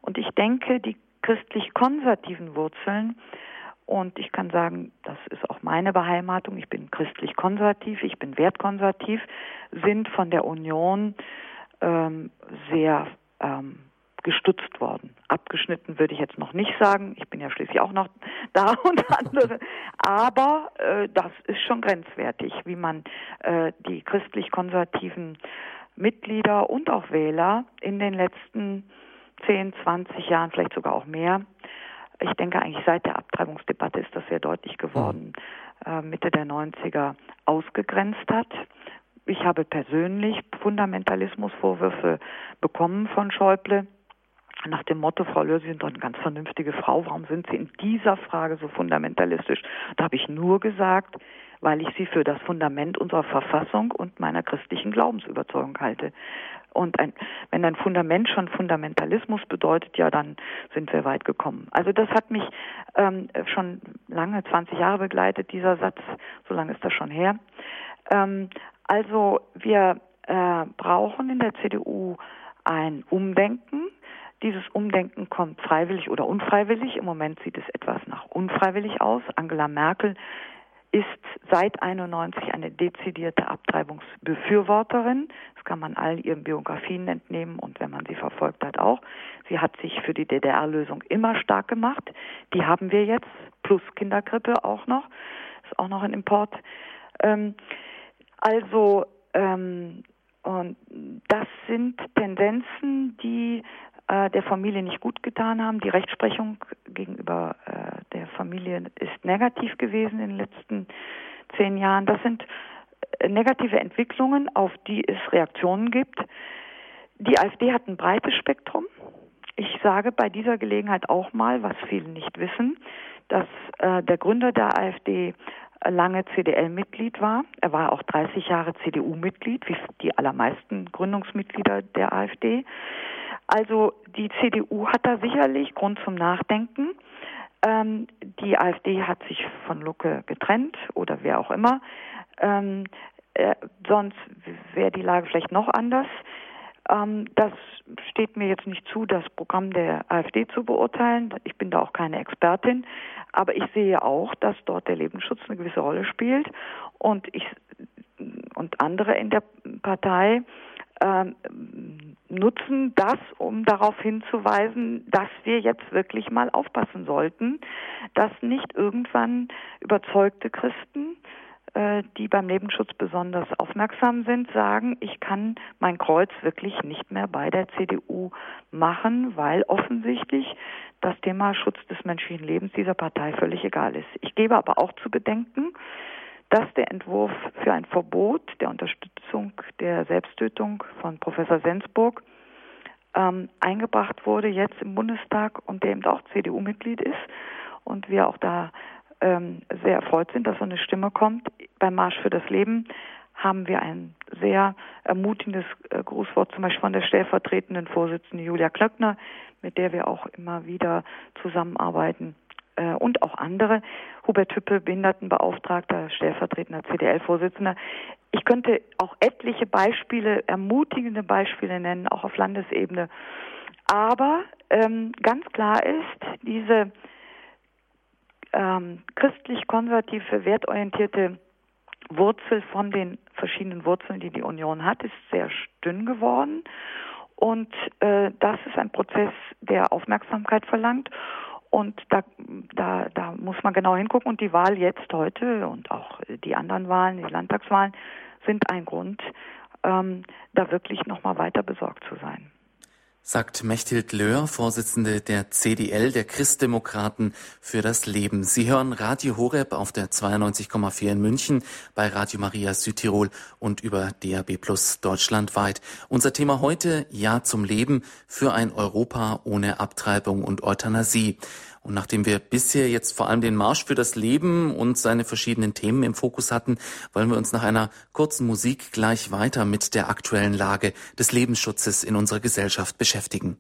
Und ich denke, die christlich-konservativen Wurzeln, und ich kann sagen, das ist auch meine Beheimatung, ich bin christlich-konservativ, ich bin wertkonservativ, sind von der Union ähm, sehr ähm, gestutzt worden. Abgeschnitten würde ich jetzt noch nicht sagen. Ich bin ja schließlich auch noch (laughs) da und andere. Aber äh, das ist schon grenzwertig, wie man äh, die christlich-konservativen Mitglieder und auch Wähler in den letzten 10, 20 Jahren, vielleicht sogar auch mehr, ich denke eigentlich seit der Abtreibungsdebatte ist das sehr deutlich geworden, äh, Mitte der 90er ausgegrenzt hat. Ich habe persönlich Fundamentalismusvorwürfe bekommen von Schäuble nach dem Motto, Frau Löhr, Sie sind doch eine ganz vernünftige Frau, warum sind Sie in dieser Frage so fundamentalistisch? Da habe ich nur gesagt, weil ich sie für das Fundament unserer Verfassung und meiner christlichen Glaubensüberzeugung halte. Und ein, wenn ein Fundament schon Fundamentalismus bedeutet, ja, dann sind wir weit gekommen. Also das hat mich ähm, schon lange, 20 Jahre begleitet, dieser Satz, so lange ist das schon her. Ähm, also wir äh, brauchen in der CDU ein Umdenken dieses Umdenken kommt freiwillig oder unfreiwillig. Im Moment sieht es etwas nach unfreiwillig aus. Angela Merkel ist seit 91 eine dezidierte Abtreibungsbefürworterin. Das kann man all ihren Biografien entnehmen und wenn man sie verfolgt hat auch. Sie hat sich für die DDR-Lösung immer stark gemacht. Die haben wir jetzt, plus Kindergrippe auch noch. Ist auch noch ein Import. Ähm, also, ähm, und das sind Tendenzen, die äh, der Familie nicht gut getan haben. Die Rechtsprechung gegenüber äh, der Familie ist negativ gewesen in den letzten zehn Jahren. Das sind äh, negative Entwicklungen, auf die es Reaktionen gibt. Die AfD hat ein breites Spektrum. Ich sage bei dieser Gelegenheit auch mal, was viele nicht wissen, dass äh, der Gründer der AfD lange CDL-Mitglied war. Er war auch 30 Jahre CDU-Mitglied, wie die allermeisten Gründungsmitglieder der AfD. Also die CDU hat da sicherlich Grund zum Nachdenken. Ähm, die AfD hat sich von Lucke getrennt oder wer auch immer. Ähm, äh, sonst wäre die Lage vielleicht noch anders. Ähm, das steht mir jetzt nicht zu, das Programm der AfD zu beurteilen. Ich bin da auch keine Expertin. Aber ich sehe auch, dass dort der Lebensschutz eine gewisse Rolle spielt. Und ich und andere in der Partei äh, nutzen das, um darauf hinzuweisen, dass wir jetzt wirklich mal aufpassen sollten, dass nicht irgendwann überzeugte Christen, die beim Lebensschutz besonders aufmerksam sind, sagen, ich kann mein Kreuz wirklich nicht mehr bei der CDU machen, weil offensichtlich das Thema Schutz des menschlichen Lebens dieser Partei völlig egal ist. Ich gebe aber auch zu bedenken, dass der Entwurf für ein Verbot der Unterstützung der Selbsttötung von Professor Sensburg ähm, eingebracht wurde jetzt im Bundestag und der eben auch CDU-Mitglied ist und wir auch da ähm, sehr erfreut sind, dass so eine Stimme kommt. Beim Marsch für das Leben haben wir ein sehr ermutigendes äh, Grußwort zum Beispiel von der stellvertretenden Vorsitzenden Julia Klöckner, mit der wir auch immer wieder zusammenarbeiten äh, und auch andere. Hubert Hüppe, Behindertenbeauftragter, stellvertretender CDL-Vorsitzender. Ich könnte auch etliche Beispiele, ermutigende Beispiele nennen, auch auf Landesebene. Aber ähm, ganz klar ist, diese ähm, christlich-konservative, wertorientierte Wurzel von den verschiedenen Wurzeln, die die Union hat, ist sehr dünn geworden. Und äh, das ist ein Prozess, der Aufmerksamkeit verlangt. Und da, da, da muss man genau hingucken. Und die Wahl jetzt heute und auch die anderen Wahlen, die Landtagswahlen, sind ein Grund, ähm, da wirklich nochmal weiter besorgt zu sein. Sagt Mechthild Löhr, Vorsitzende der CDL, der Christdemokraten für das Leben. Sie hören Radio Horeb auf der 92,4 in München, bei Radio Maria Südtirol und über DAB Plus deutschlandweit. Unser Thema heute, Ja zum Leben für ein Europa ohne Abtreibung und Euthanasie. Und nachdem wir bisher jetzt vor allem den Marsch für das Leben und seine verschiedenen Themen im Fokus hatten, wollen wir uns nach einer kurzen Musik gleich weiter mit der aktuellen Lage des Lebensschutzes in unserer Gesellschaft beschäftigen.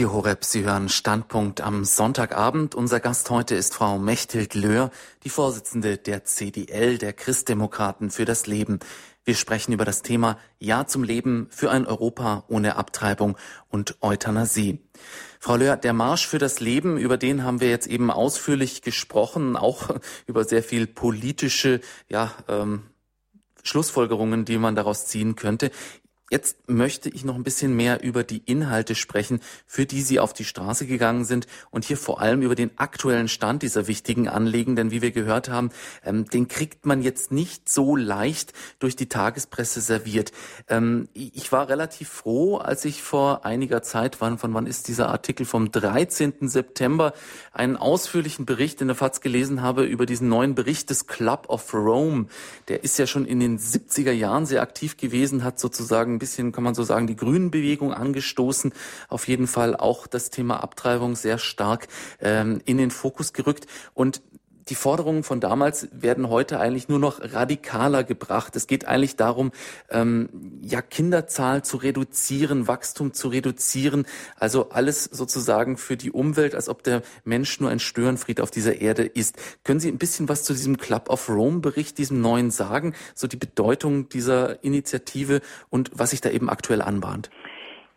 Radio Horeb, Sie hören Standpunkt am Sonntagabend. Unser Gast heute ist Frau Mechthild Löhr, die Vorsitzende der CDL, der Christdemokraten für das Leben. Wir sprechen über das Thema Ja zum Leben für ein Europa ohne Abtreibung und Euthanasie. Frau Löhr, der Marsch für das Leben, über den haben wir jetzt eben ausführlich gesprochen, auch (laughs) über sehr viel politische, ja, ähm, Schlussfolgerungen, die man daraus ziehen könnte. Jetzt möchte ich noch ein bisschen mehr über die Inhalte sprechen, für die Sie auf die Straße gegangen sind und hier vor allem über den aktuellen Stand dieser wichtigen Anliegen, denn wie wir gehört haben, ähm, den kriegt man jetzt nicht so leicht durch die Tagespresse serviert. Ähm, ich war relativ froh, als ich vor einiger Zeit, wann, von wann ist dieser Artikel vom 13. September, einen ausführlichen Bericht in der FAZ gelesen habe über diesen neuen Bericht des Club of Rome. Der ist ja schon in den 70er Jahren sehr aktiv gewesen, hat sozusagen bisschen, kann man so sagen, die Grünenbewegung angestoßen. Auf jeden Fall auch das Thema Abtreibung sehr stark ähm, in den Fokus gerückt. Und die Forderungen von damals werden heute eigentlich nur noch radikaler gebracht. Es geht eigentlich darum, ähm, ja Kinderzahl zu reduzieren, Wachstum zu reduzieren, also alles sozusagen für die Umwelt, als ob der Mensch nur ein Störenfried auf dieser Erde ist. Können Sie ein bisschen was zu diesem Club of Rome Bericht, diesem neuen sagen, so die Bedeutung dieser Initiative und was sich da eben aktuell anbahnt?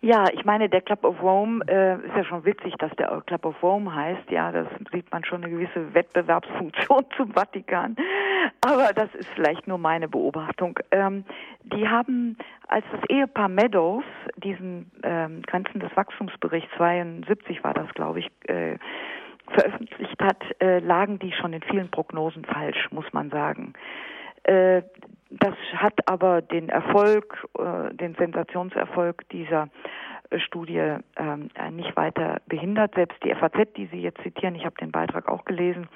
Ja, ich meine, der Club of Rome äh, ist ja schon witzig, dass der Club of Rome heißt. Ja, das sieht man schon eine gewisse Wettbewerbsfunktion (laughs) zum Vatikan. Aber das ist vielleicht nur meine Beobachtung. Ähm, die haben, als das Ehepaar Meadows diesen ähm, Grenzen des Wachstumsberichts 72 war das, glaube ich, äh, veröffentlicht hat, äh, lagen die schon in vielen Prognosen falsch, muss man sagen. Äh, das hat aber den Erfolg, äh, den Sensationserfolg dieser äh, Studie ähm, nicht weiter behindert. Selbst die FAZ, die Sie jetzt zitieren, ich habe den Beitrag auch gelesen,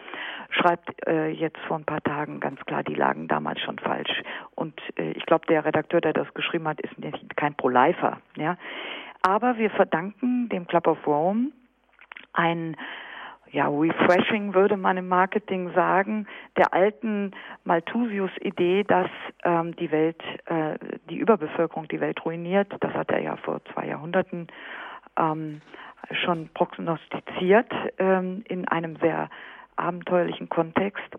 schreibt jetzt vor ein paar Tagen ganz klar, die lagen damals schon falsch. Und ich glaube, der Redakteur, der das geschrieben hat, ist kein Pro-Lifer. Ja? Aber wir verdanken dem Club of Rome ein ja, refreshing würde man im Marketing sagen, der alten Malthusius-Idee, dass ähm, die Welt, äh, die Überbevölkerung die Welt ruiniert. Das hat er ja vor zwei Jahrhunderten ähm, schon prognostiziert ähm, in einem sehr abenteuerlichen Kontext.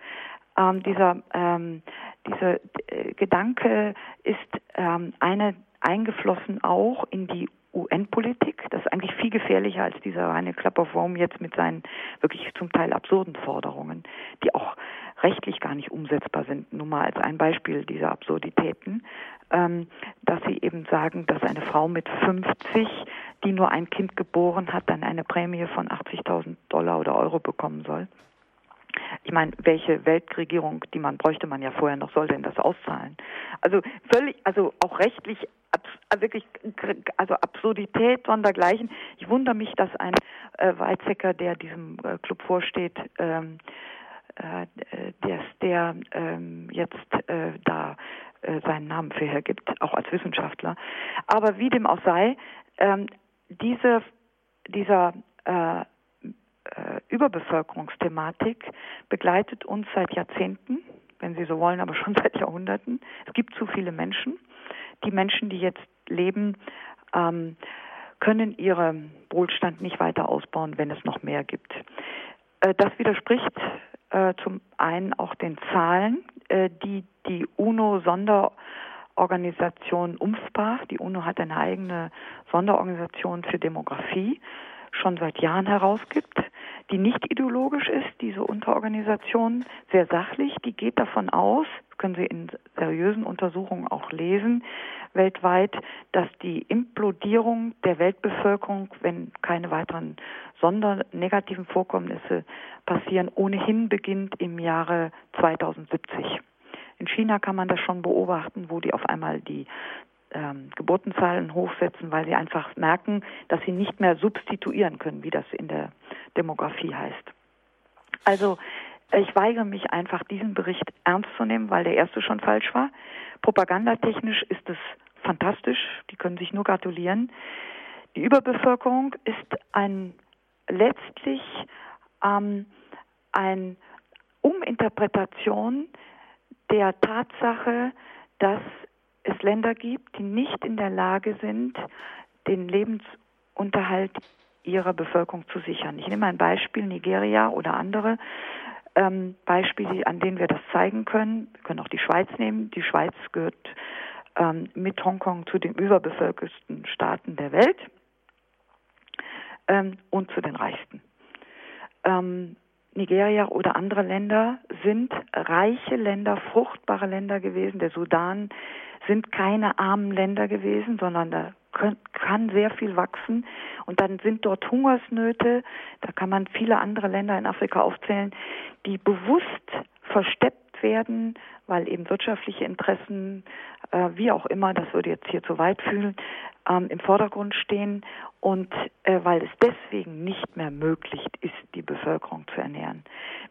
Ähm, dieser ähm, dieser äh, Gedanke ist ähm, eine eingeflossen auch in die UN-Politik. Das ist eigentlich viel gefährlicher als dieser reine Club of Rome jetzt mit seinen wirklich zum Teil absurden Forderungen, die auch rechtlich gar nicht umsetzbar sind. Nur mal als ein Beispiel dieser Absurditäten, ähm, dass sie eben sagen, dass eine Frau mit 50, die nur ein Kind geboren hat, dann eine Prämie von 80.000 Dollar oder Euro bekommen soll. Ich meine, welche Weltregierung, die man bräuchte man ja vorher noch, soll denn das auszahlen? Also völlig, also auch rechtlich äh, wirklich also Absurdität sondergleichen. Ich wundere mich, dass ein äh, Weizsäcker, der diesem äh, Club vorsteht, ähm, äh, der, der ähm, jetzt äh, da äh, seinen Namen für hergibt, auch als Wissenschaftler. Aber wie dem auch sei, ähm, diese, dieser äh, äh, Überbevölkerungsthematik begleitet uns seit Jahrzehnten, wenn Sie so wollen, aber (laughs) schon seit Jahrhunderten. Es gibt zu viele Menschen. Die Menschen, die jetzt leben, ähm, können ihren Wohlstand nicht weiter ausbauen, wenn es noch mehr gibt. Äh, das widerspricht äh, zum einen auch den Zahlen, äh, die die UNO-Sonderorganisation UMFPA, die UNO hat eine eigene Sonderorganisation für Demografie, schon seit Jahren herausgibt, die nicht ideologisch ist, diese Unterorganisation, sehr sachlich, die geht davon aus, können Sie in seriösen Untersuchungen auch lesen, weltweit, dass die Implodierung der Weltbevölkerung, wenn keine weiteren sondernegativen Vorkommnisse passieren, ohnehin beginnt im Jahre 2070. In China kann man das schon beobachten, wo die auf einmal die ähm, Geburtenzahlen hochsetzen, weil sie einfach merken, dass sie nicht mehr substituieren können, wie das in der Demografie heißt. Also ich weigere mich einfach, diesen Bericht ernst zu nehmen, weil der erste schon falsch war. Propagandatechnisch ist es fantastisch, die können sich nur gratulieren. Die Überbevölkerung ist ein letztlich ähm, eine Uminterpretation der Tatsache, dass es Länder gibt, die nicht in der Lage sind, den Lebensunterhalt ihrer Bevölkerung zu sichern. Ich nehme ein Beispiel, Nigeria oder andere ähm, Beispiele, an denen wir das zeigen können. Wir können auch die Schweiz nehmen. Die Schweiz gehört ähm, mit Hongkong zu den überbevölkerten Staaten der Welt ähm, und zu den reichsten. Ähm, Nigeria oder andere Länder sind reiche Länder, fruchtbare Länder gewesen. Der Sudan sind keine armen Länder gewesen, sondern da kann sehr viel wachsen. Und dann sind dort Hungersnöte, da kann man viele andere Länder in Afrika aufzählen, die bewusst versteppt werden, weil eben wirtschaftliche Interessen, äh, wie auch immer, das würde jetzt hier zu weit fühlen, ähm, im Vordergrund stehen und äh, weil es deswegen nicht mehr möglich ist, die Bevölkerung zu ernähren.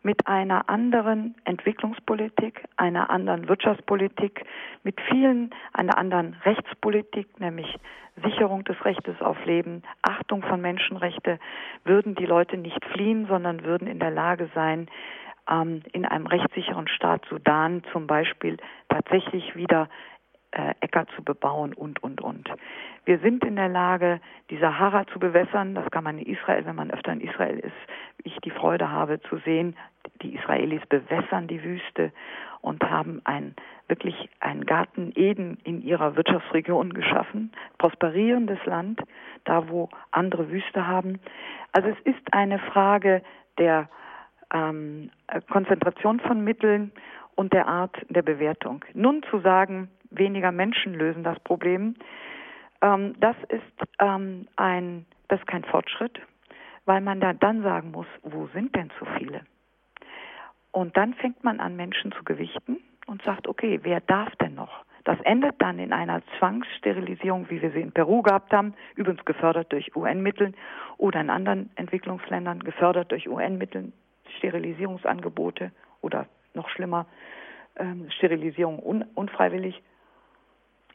Mit einer anderen Entwicklungspolitik, einer anderen Wirtschaftspolitik, mit vielen, einer anderen Rechtspolitik, nämlich Sicherung des Rechtes auf Leben, Achtung von Menschenrechte, würden die Leute nicht fliehen, sondern würden in der Lage sein, ähm, in einem rechtssicheren Staat Sudan zum Beispiel tatsächlich wieder äh, Äcker zu bebauen und, und, und. Wir sind in der Lage, die Sahara zu bewässern. Das kann man in Israel, wenn man öfter in Israel ist, ich die Freude habe zu sehen. Die Israelis bewässern die Wüste und haben ein, wirklich einen Garten Eden in ihrer Wirtschaftsregion geschaffen. Prosperierendes Land, da wo andere Wüste haben. Also es ist eine Frage der ähm, Konzentration von Mitteln und der Art der Bewertung. Nun zu sagen, weniger Menschen lösen das Problem. Ähm, das ist ähm, ein, das ist kein Fortschritt, weil man da dann sagen muss, wo sind denn zu viele? Und dann fängt man an, Menschen zu gewichten und sagt, okay, wer darf denn noch? Das endet dann in einer Zwangssterilisierung, wie wir sie in Peru gehabt haben, übrigens gefördert durch UN-Mittel oder in anderen Entwicklungsländern gefördert durch UN-Mittel, Sterilisierungsangebote oder noch schlimmer, ähm, Sterilisierung un unfreiwillig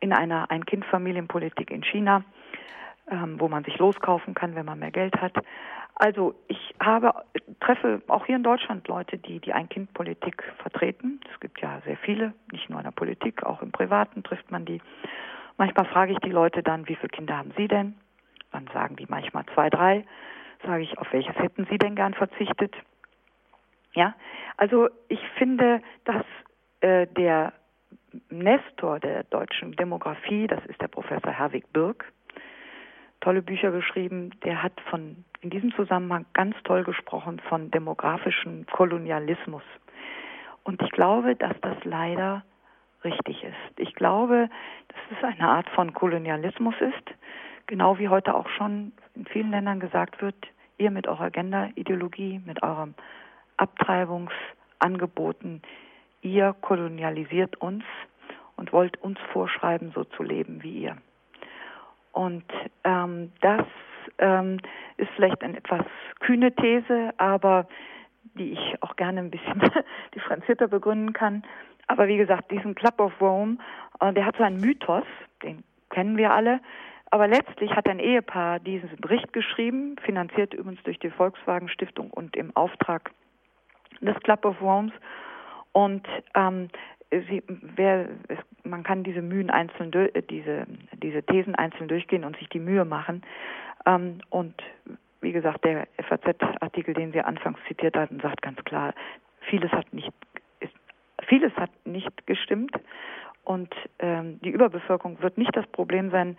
in einer Ein-Kind-Familienpolitik in China, ähm, wo man sich loskaufen kann, wenn man mehr Geld hat. Also ich habe treffe auch hier in Deutschland Leute, die die Ein-Kind-Politik vertreten. Es gibt ja sehr viele, nicht nur in der Politik, auch im Privaten trifft man die. Manchmal frage ich die Leute dann, wie viele Kinder haben Sie denn? Dann sagen die manchmal zwei, drei. Sage ich, auf welches hätten Sie denn gern verzichtet? Ja, also ich finde, dass äh, der Nestor der deutschen Demografie, das ist der Professor Herwig Birk, tolle Bücher geschrieben. Der hat von in diesem Zusammenhang ganz toll gesprochen von demografischem Kolonialismus. Und ich glaube, dass das leider richtig ist. Ich glaube, dass es eine Art von Kolonialismus ist, genau wie heute auch schon in vielen Ländern gesagt wird, ihr mit eurer Gender-Ideologie, mit eurem Abtreibungsangeboten, ihr kolonialisiert uns und wollt uns vorschreiben, so zu leben wie ihr. Und ähm, das ähm, ist vielleicht eine etwas kühne These, aber die ich auch gerne ein bisschen (laughs) differenzierter begründen kann. Aber wie gesagt, diesen Club of Rome, äh, der hat so einen Mythos, den kennen wir alle. Aber letztlich hat ein Ehepaar diesen Bericht geschrieben, finanziert übrigens durch die Volkswagen Stiftung und im Auftrag des Club of Romes. Und ähm, sie, wer, es, man kann diese Mühen einzeln, äh, diese, diese Thesen einzeln durchgehen und sich die Mühe machen. Ähm, und wie gesagt, der FAZ-Artikel, den Sie anfangs zitiert hatten, sagt ganz klar, vieles hat nicht, ist, vieles hat nicht gestimmt. Und ähm, die Überbevölkerung wird nicht das Problem sein,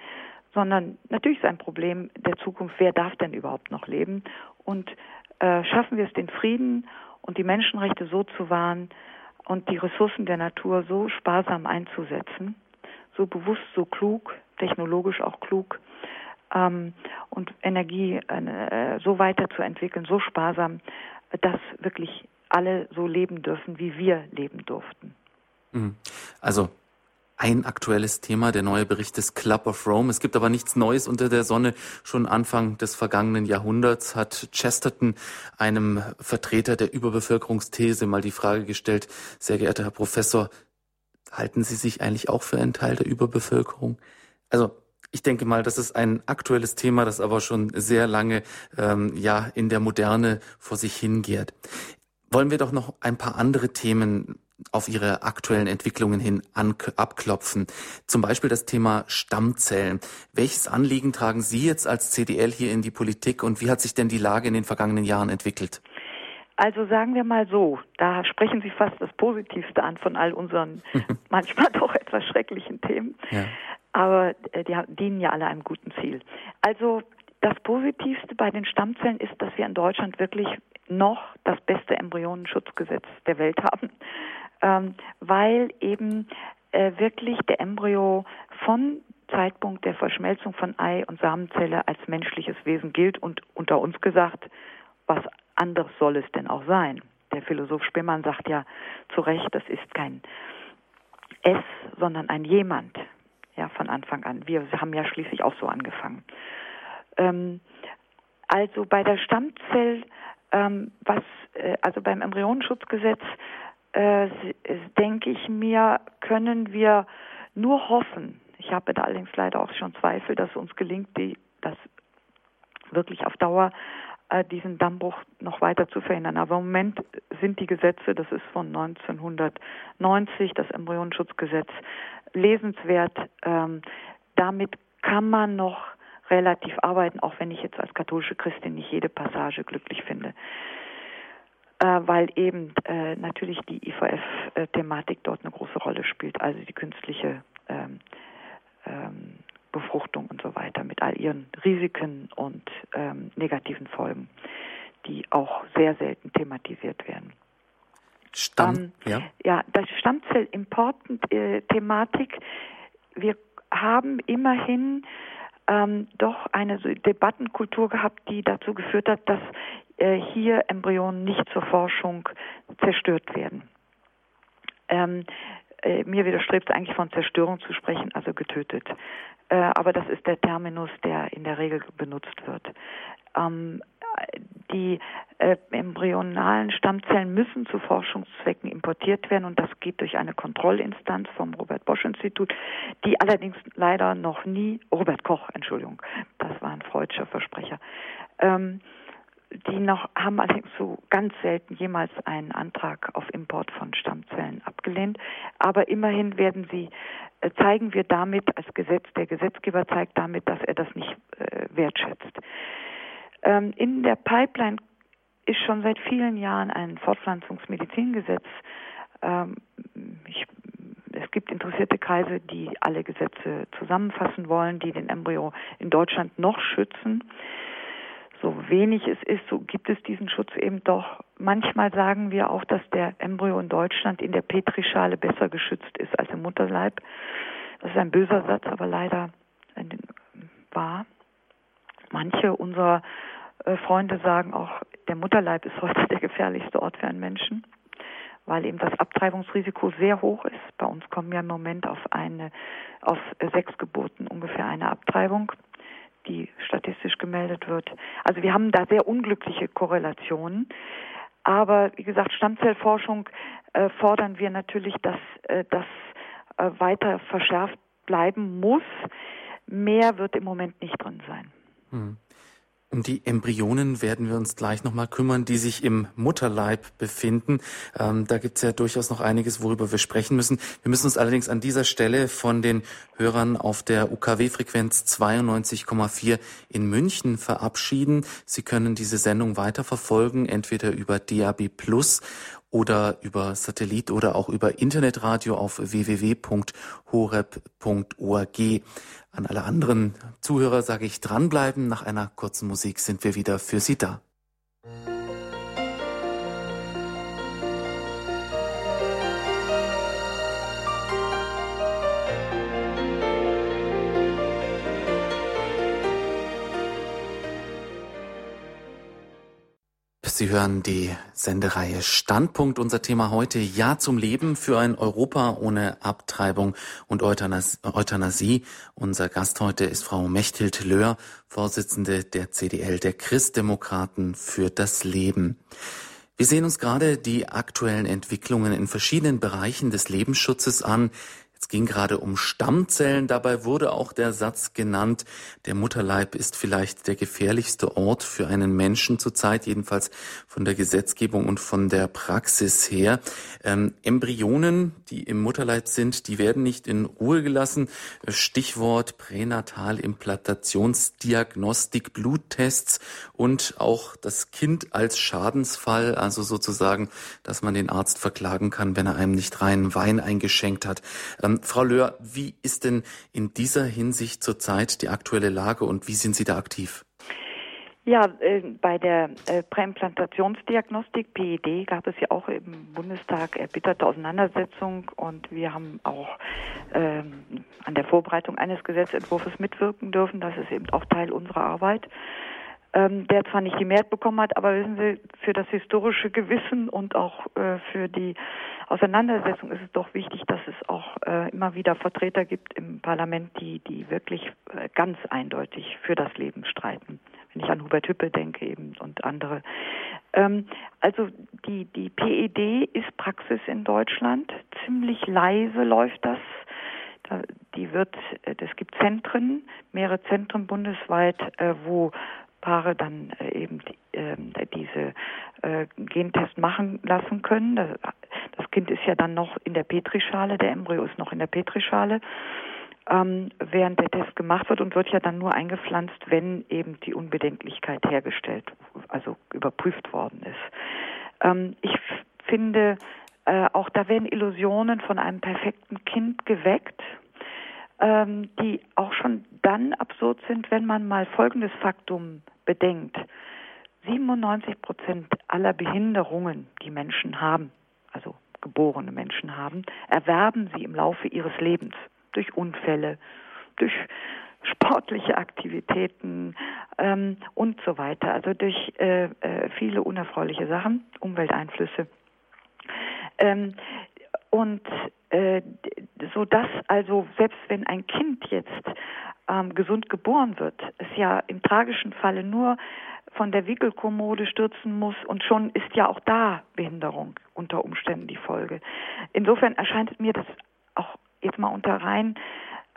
sondern natürlich ist ein Problem der Zukunft, wer darf denn überhaupt noch leben? Und äh, schaffen wir es, den Frieden und die Menschenrechte so zu wahren und die Ressourcen der Natur so sparsam einzusetzen, so bewusst, so klug, technologisch auch klug ähm, und Energie äh, so weiterzuentwickeln, so sparsam, dass wirklich alle so leben dürfen, wie wir leben durften. Mhm. Also ein aktuelles Thema, der neue Bericht des Club of Rome. Es gibt aber nichts Neues unter der Sonne. Schon Anfang des vergangenen Jahrhunderts hat Chesterton einem Vertreter der Überbevölkerungsthese mal die Frage gestellt, sehr geehrter Herr Professor, halten Sie sich eigentlich auch für einen Teil der Überbevölkerung? Also ich denke mal, das ist ein aktuelles Thema, das aber schon sehr lange ähm, ja in der Moderne vor sich hingeht. Wollen wir doch noch ein paar andere Themen auf ihre aktuellen Entwicklungen hin abklopfen. Zum Beispiel das Thema Stammzellen. Welches Anliegen tragen Sie jetzt als CDL hier in die Politik und wie hat sich denn die Lage in den vergangenen Jahren entwickelt? Also sagen wir mal so, da sprechen Sie fast das Positivste an von all unseren (laughs) manchmal doch etwas schrecklichen Themen. Ja. Aber äh, die dienen ja alle einem guten Ziel. Also das Positivste bei den Stammzellen ist, dass wir in Deutschland wirklich noch das beste Embryonenschutzgesetz der Welt haben ähm, weil eben äh, wirklich der Embryo von Zeitpunkt der Verschmelzung von Ei und Samenzelle als menschliches Wesen gilt und unter uns gesagt, was anderes soll es denn auch sein? Der Philosoph Spillmann sagt ja zu Recht, das ist kein Es, sondern ein Jemand. Ja, von Anfang an. Wir haben ja schließlich auch so angefangen. Ähm, also bei der Stammzell, ähm, was, äh, also beim Embryonenschutzgesetz äh, denke ich mir, können wir nur hoffen. Ich habe da allerdings leider auch schon Zweifel, dass uns gelingt, die, das wirklich auf Dauer äh, diesen Dammbruch noch weiter zu verhindern. Aber im Moment sind die Gesetze, das ist von 1990, das Embryonenschutzgesetz, lesenswert. Ähm, damit kann man noch relativ arbeiten, auch wenn ich jetzt als katholische Christin nicht jede Passage glücklich finde weil eben äh, natürlich die IVF-Thematik dort eine große Rolle spielt, also die künstliche ähm, ähm, Befruchtung und so weiter mit all ihren Risiken und ähm, negativen Folgen, die auch sehr selten thematisiert werden. Stamm, ähm, ja. ja, das Stammzell-Important-Thematik. Wir haben immerhin ähm, doch eine Debattenkultur gehabt, die dazu geführt hat, dass äh, hier Embryonen nicht zur Forschung zerstört werden. Ähm, äh, mir widerstrebt es eigentlich von Zerstörung zu sprechen, also getötet. Äh, aber das ist der Terminus, der in der Regel benutzt wird. Ähm, die äh, embryonalen Stammzellen müssen zu Forschungszwecken importiert werden und das geht durch eine Kontrollinstanz vom Robert Bosch Institut, die allerdings leider noch nie Robert Koch, Entschuldigung, das war ein freudscher Versprecher. Ähm, die noch haben allerdings so ganz selten jemals einen Antrag auf Import von Stammzellen abgelehnt. Aber immerhin werden sie, äh, zeigen wir damit als Gesetz, der Gesetzgeber zeigt damit, dass er das nicht äh, wertschätzt. Ähm, in der Pipeline ist schon seit vielen Jahren ein Fortpflanzungsmedizingesetz. Ähm, ich, es gibt interessierte Kreise, die alle Gesetze zusammenfassen wollen, die den Embryo in Deutschland noch schützen so wenig es ist, so gibt es diesen Schutz eben doch. Manchmal sagen wir auch, dass der Embryo in Deutschland in der Petrischale besser geschützt ist als im Mutterleib. Das ist ein böser Satz, aber leider wahr. Manche unserer äh, Freunde sagen auch, der Mutterleib ist heute (laughs) der gefährlichste Ort für einen Menschen, weil eben das Abtreibungsrisiko sehr hoch ist. Bei uns kommen ja im Moment auf eine, auf sechs Geburten ungefähr eine Abtreibung die statistisch gemeldet wird. Also wir haben da sehr unglückliche Korrelationen. Aber wie gesagt, Stammzellforschung äh, fordern wir natürlich, dass äh, das äh, weiter verschärft bleiben muss. Mehr wird im Moment nicht drin sein. Hm. Um die Embryonen werden wir uns gleich nochmal kümmern, die sich im Mutterleib befinden. Ähm, da gibt es ja durchaus noch einiges, worüber wir sprechen müssen. Wir müssen uns allerdings an dieser Stelle von den Hörern auf der UKW-Frequenz 92,4 in München verabschieden. Sie können diese Sendung weiterverfolgen, entweder über DAB Plus oder über Satellit oder auch über Internetradio auf www.horeb.org. An alle anderen Zuhörer sage ich dranbleiben. Nach einer kurzen Musik sind wir wieder für Sie da. Sie hören die Sendereihe Standpunkt. Unser Thema heute Ja zum Leben für ein Europa ohne Abtreibung und Euthanasie. Unser Gast heute ist Frau Mechthild Löhr, Vorsitzende der CDL, der Christdemokraten für das Leben. Wir sehen uns gerade die aktuellen Entwicklungen in verschiedenen Bereichen des Lebensschutzes an. Es ging gerade um Stammzellen. Dabei wurde auch der Satz genannt, der Mutterleib ist vielleicht der gefährlichste Ort für einen Menschen zurzeit, jedenfalls von der Gesetzgebung und von der Praxis her. Ähm, Embryonen, die im Mutterleib sind, die werden nicht in Ruhe gelassen. Stichwort Pränatalimplantatationsdiagnostik, Bluttests und auch das Kind als Schadensfall, also sozusagen, dass man den Arzt verklagen kann, wenn er einem nicht reinen Wein eingeschenkt hat. Ähm, Frau Löhr, wie ist denn in dieser Hinsicht zurzeit die aktuelle Lage und wie sind Sie da aktiv? Ja, äh, bei der äh, Präimplantationsdiagnostik PED gab es ja auch im Bundestag erbitterte Auseinandersetzung und wir haben auch ähm, an der Vorbereitung eines Gesetzentwurfs mitwirken dürfen. Das ist eben auch Teil unserer Arbeit ähm, der zwar nicht die Mehrheit bekommen hat, aber wissen Sie, für das historische Gewissen und auch äh, für die Auseinandersetzung ist es doch wichtig, dass es auch äh, immer wieder Vertreter gibt im Parlament, die, die wirklich äh, ganz eindeutig für das Leben streiten. Wenn ich an Hubert Hüppe denke eben und andere. Ähm, also die, die PED ist Praxis in Deutschland. Ziemlich leise läuft das die wird, es äh, gibt Zentren, mehrere Zentren bundesweit, äh, wo Paare dann äh, eben äh, diese äh, Gentest machen lassen können. Das, Kind ist ja dann noch in der Petrischale, der Embryo ist noch in der Petrischale, ähm, während der Test gemacht wird und wird ja dann nur eingepflanzt, wenn eben die Unbedenklichkeit hergestellt, also überprüft worden ist. Ähm, ich finde, äh, auch da werden Illusionen von einem perfekten Kind geweckt ähm, die auch schon dann absurd sind, wenn man mal folgendes Faktum bedenkt. 97 Prozent aller Behinderungen, die Menschen haben, also geborene Menschen haben, erwerben sie im Laufe ihres Lebens durch Unfälle, durch sportliche Aktivitäten ähm, und so weiter, also durch äh, äh, viele unerfreuliche Sachen, Umwelteinflüsse. Ähm, und äh, so dass also selbst wenn ein Kind jetzt ähm, gesund geboren wird, es ja im tragischen Falle nur von der Wickelkommode stürzen muss und schon ist ja auch da Behinderung unter Umständen die Folge. Insofern erscheint mir das auch jetzt mal unter rein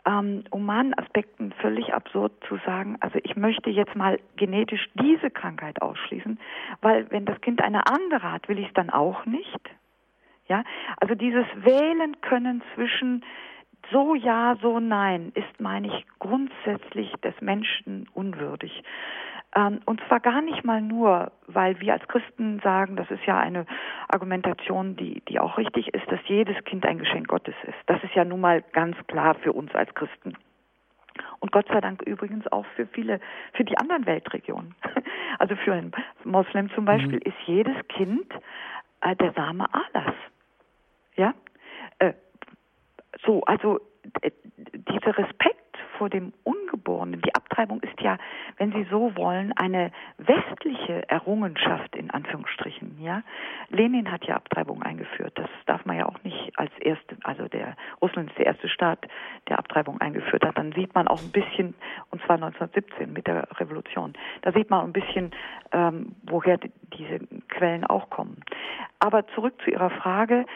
ähm, humanen Aspekten völlig absurd zu sagen, also ich möchte jetzt mal genetisch diese Krankheit ausschließen, weil wenn das Kind eine andere hat, will ich es dann auch nicht. Ja, also dieses Wählen können zwischen so ja, so nein ist, meine ich, grundsätzlich des Menschen unwürdig. Ähm, und zwar gar nicht mal nur, weil wir als Christen sagen, das ist ja eine Argumentation, die, die auch richtig ist, dass jedes Kind ein Geschenk Gottes ist. Das ist ja nun mal ganz klar für uns als Christen. Und Gott sei Dank übrigens auch für viele, für die anderen Weltregionen. (laughs) Also für einen Moslem zum Beispiel mhm. ist jedes Kind äh, der Same Allahs. Ja? So, also äh, dieser Respekt vor dem Ungeborenen, die Abtreibung ist ja, wenn Sie so wollen, eine westliche Errungenschaft in Anführungsstrichen. Ja, Lenin hat ja Abtreibung eingeführt. Das darf man ja auch nicht als erste, also der Russland ist der erste Staat, der Abtreibung eingeführt hat. Dann sieht man auch ein bisschen, und zwar 1917 mit der Revolution, da sieht man ein bisschen, ähm, woher die, diese Quellen auch kommen. Aber zurück zu Ihrer Frage.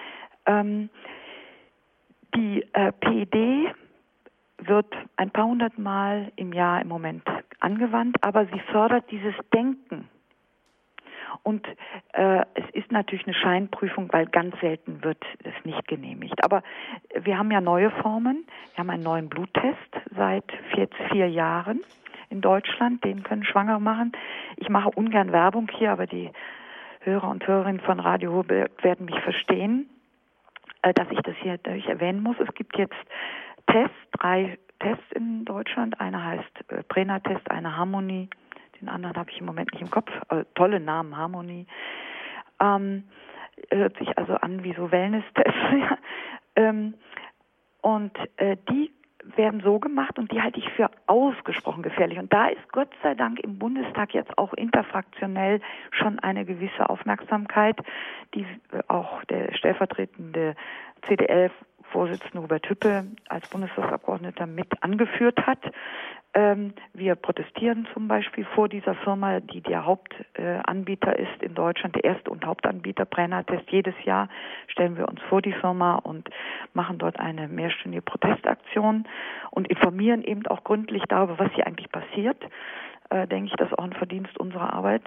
Ähm, die äh, PED wird ein paar hundert Mal im Jahr im Moment angewandt, aber sie fördert dieses Denken. Und äh, es ist natürlich eine Scheinprüfung, weil ganz selten wird es nicht genehmigt. Aber wir haben ja neue Formen. Wir haben einen neuen Bluttest seit vier, vier Jahren in Deutschland. Den können Schwanger machen. Ich mache ungern Werbung hier, aber die Hörer und Hörerinnen von Radio Hurberg werden mich verstehen, dass ich das hier dadurch erwähnen muss. Es gibt jetzt Tests, drei Tests in Deutschland. Einer heißt äh, Prena-Test, einer Harmonie, den anderen habe ich im Moment nicht im Kopf. Äh, tolle Namen, Harmonie. Ähm, hört sich also an wie so Wellness-Tests. (laughs) ähm, und äh, die werden so gemacht und die halte ich für ausgesprochen gefährlich. Und da ist Gott sei Dank im Bundestag jetzt auch interfraktionell schon eine gewisse Aufmerksamkeit, die äh, auch der stellvertretende CDL Vorsitzende Hubert Hüppe als Bundestagsabgeordneter mit angeführt hat. Ähm, wir protestieren zum Beispiel vor dieser Firma, die der Hauptanbieter äh, ist in Deutschland, der erste und Hauptanbieter Brenner-Test. Jedes Jahr stellen wir uns vor die Firma und machen dort eine mehrstündige Protestaktion und informieren eben auch gründlich darüber, was hier eigentlich passiert. Äh, denke ich, das ist auch ein Verdienst unserer Arbeit,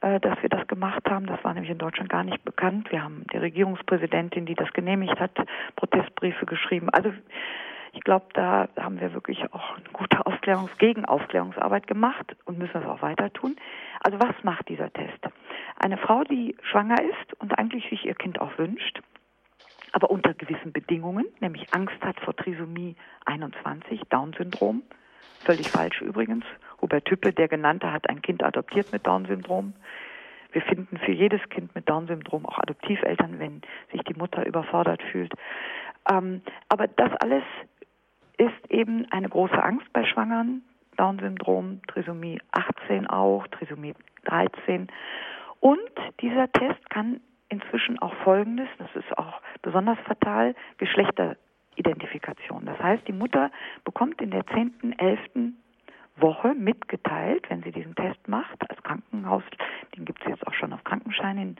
äh, dass wir das gemacht haben. Das war nämlich in Deutschland gar nicht bekannt. Wir haben der Regierungspräsidentin, die das genehmigt hat, Protestbriefe geschrieben. Also ich glaube, da haben wir wirklich auch eine gute Aufklärungs-, Gegenaufklärungsarbeit gemacht und müssen das auch weiter tun. Also was macht dieser Test? Eine Frau, die schwanger ist und eigentlich sich ihr Kind auch wünscht, aber unter gewissen Bedingungen, nämlich Angst hat vor Trisomie 21, Down-Syndrom, völlig falsch übrigens. Hubert Tüppe, der genannte, hat ein Kind adoptiert mit Down-Syndrom. Wir finden für jedes Kind mit Down-Syndrom auch Adoptiveltern, wenn sich die Mutter überfordert fühlt. Ähm, aber das alles ist eben eine große Angst bei Schwangern. Down-Syndrom, Trisomie 18 auch, Trisomie 13. Und dieser Test kann inzwischen auch Folgendes, das ist auch besonders fatal, Geschlechteridentifikation. Das heißt, die Mutter bekommt in der 10., 11. Woche mitgeteilt, wenn sie diesen Test macht, als Krankenhaus, den gibt es jetzt auch schon auf Krankenschein in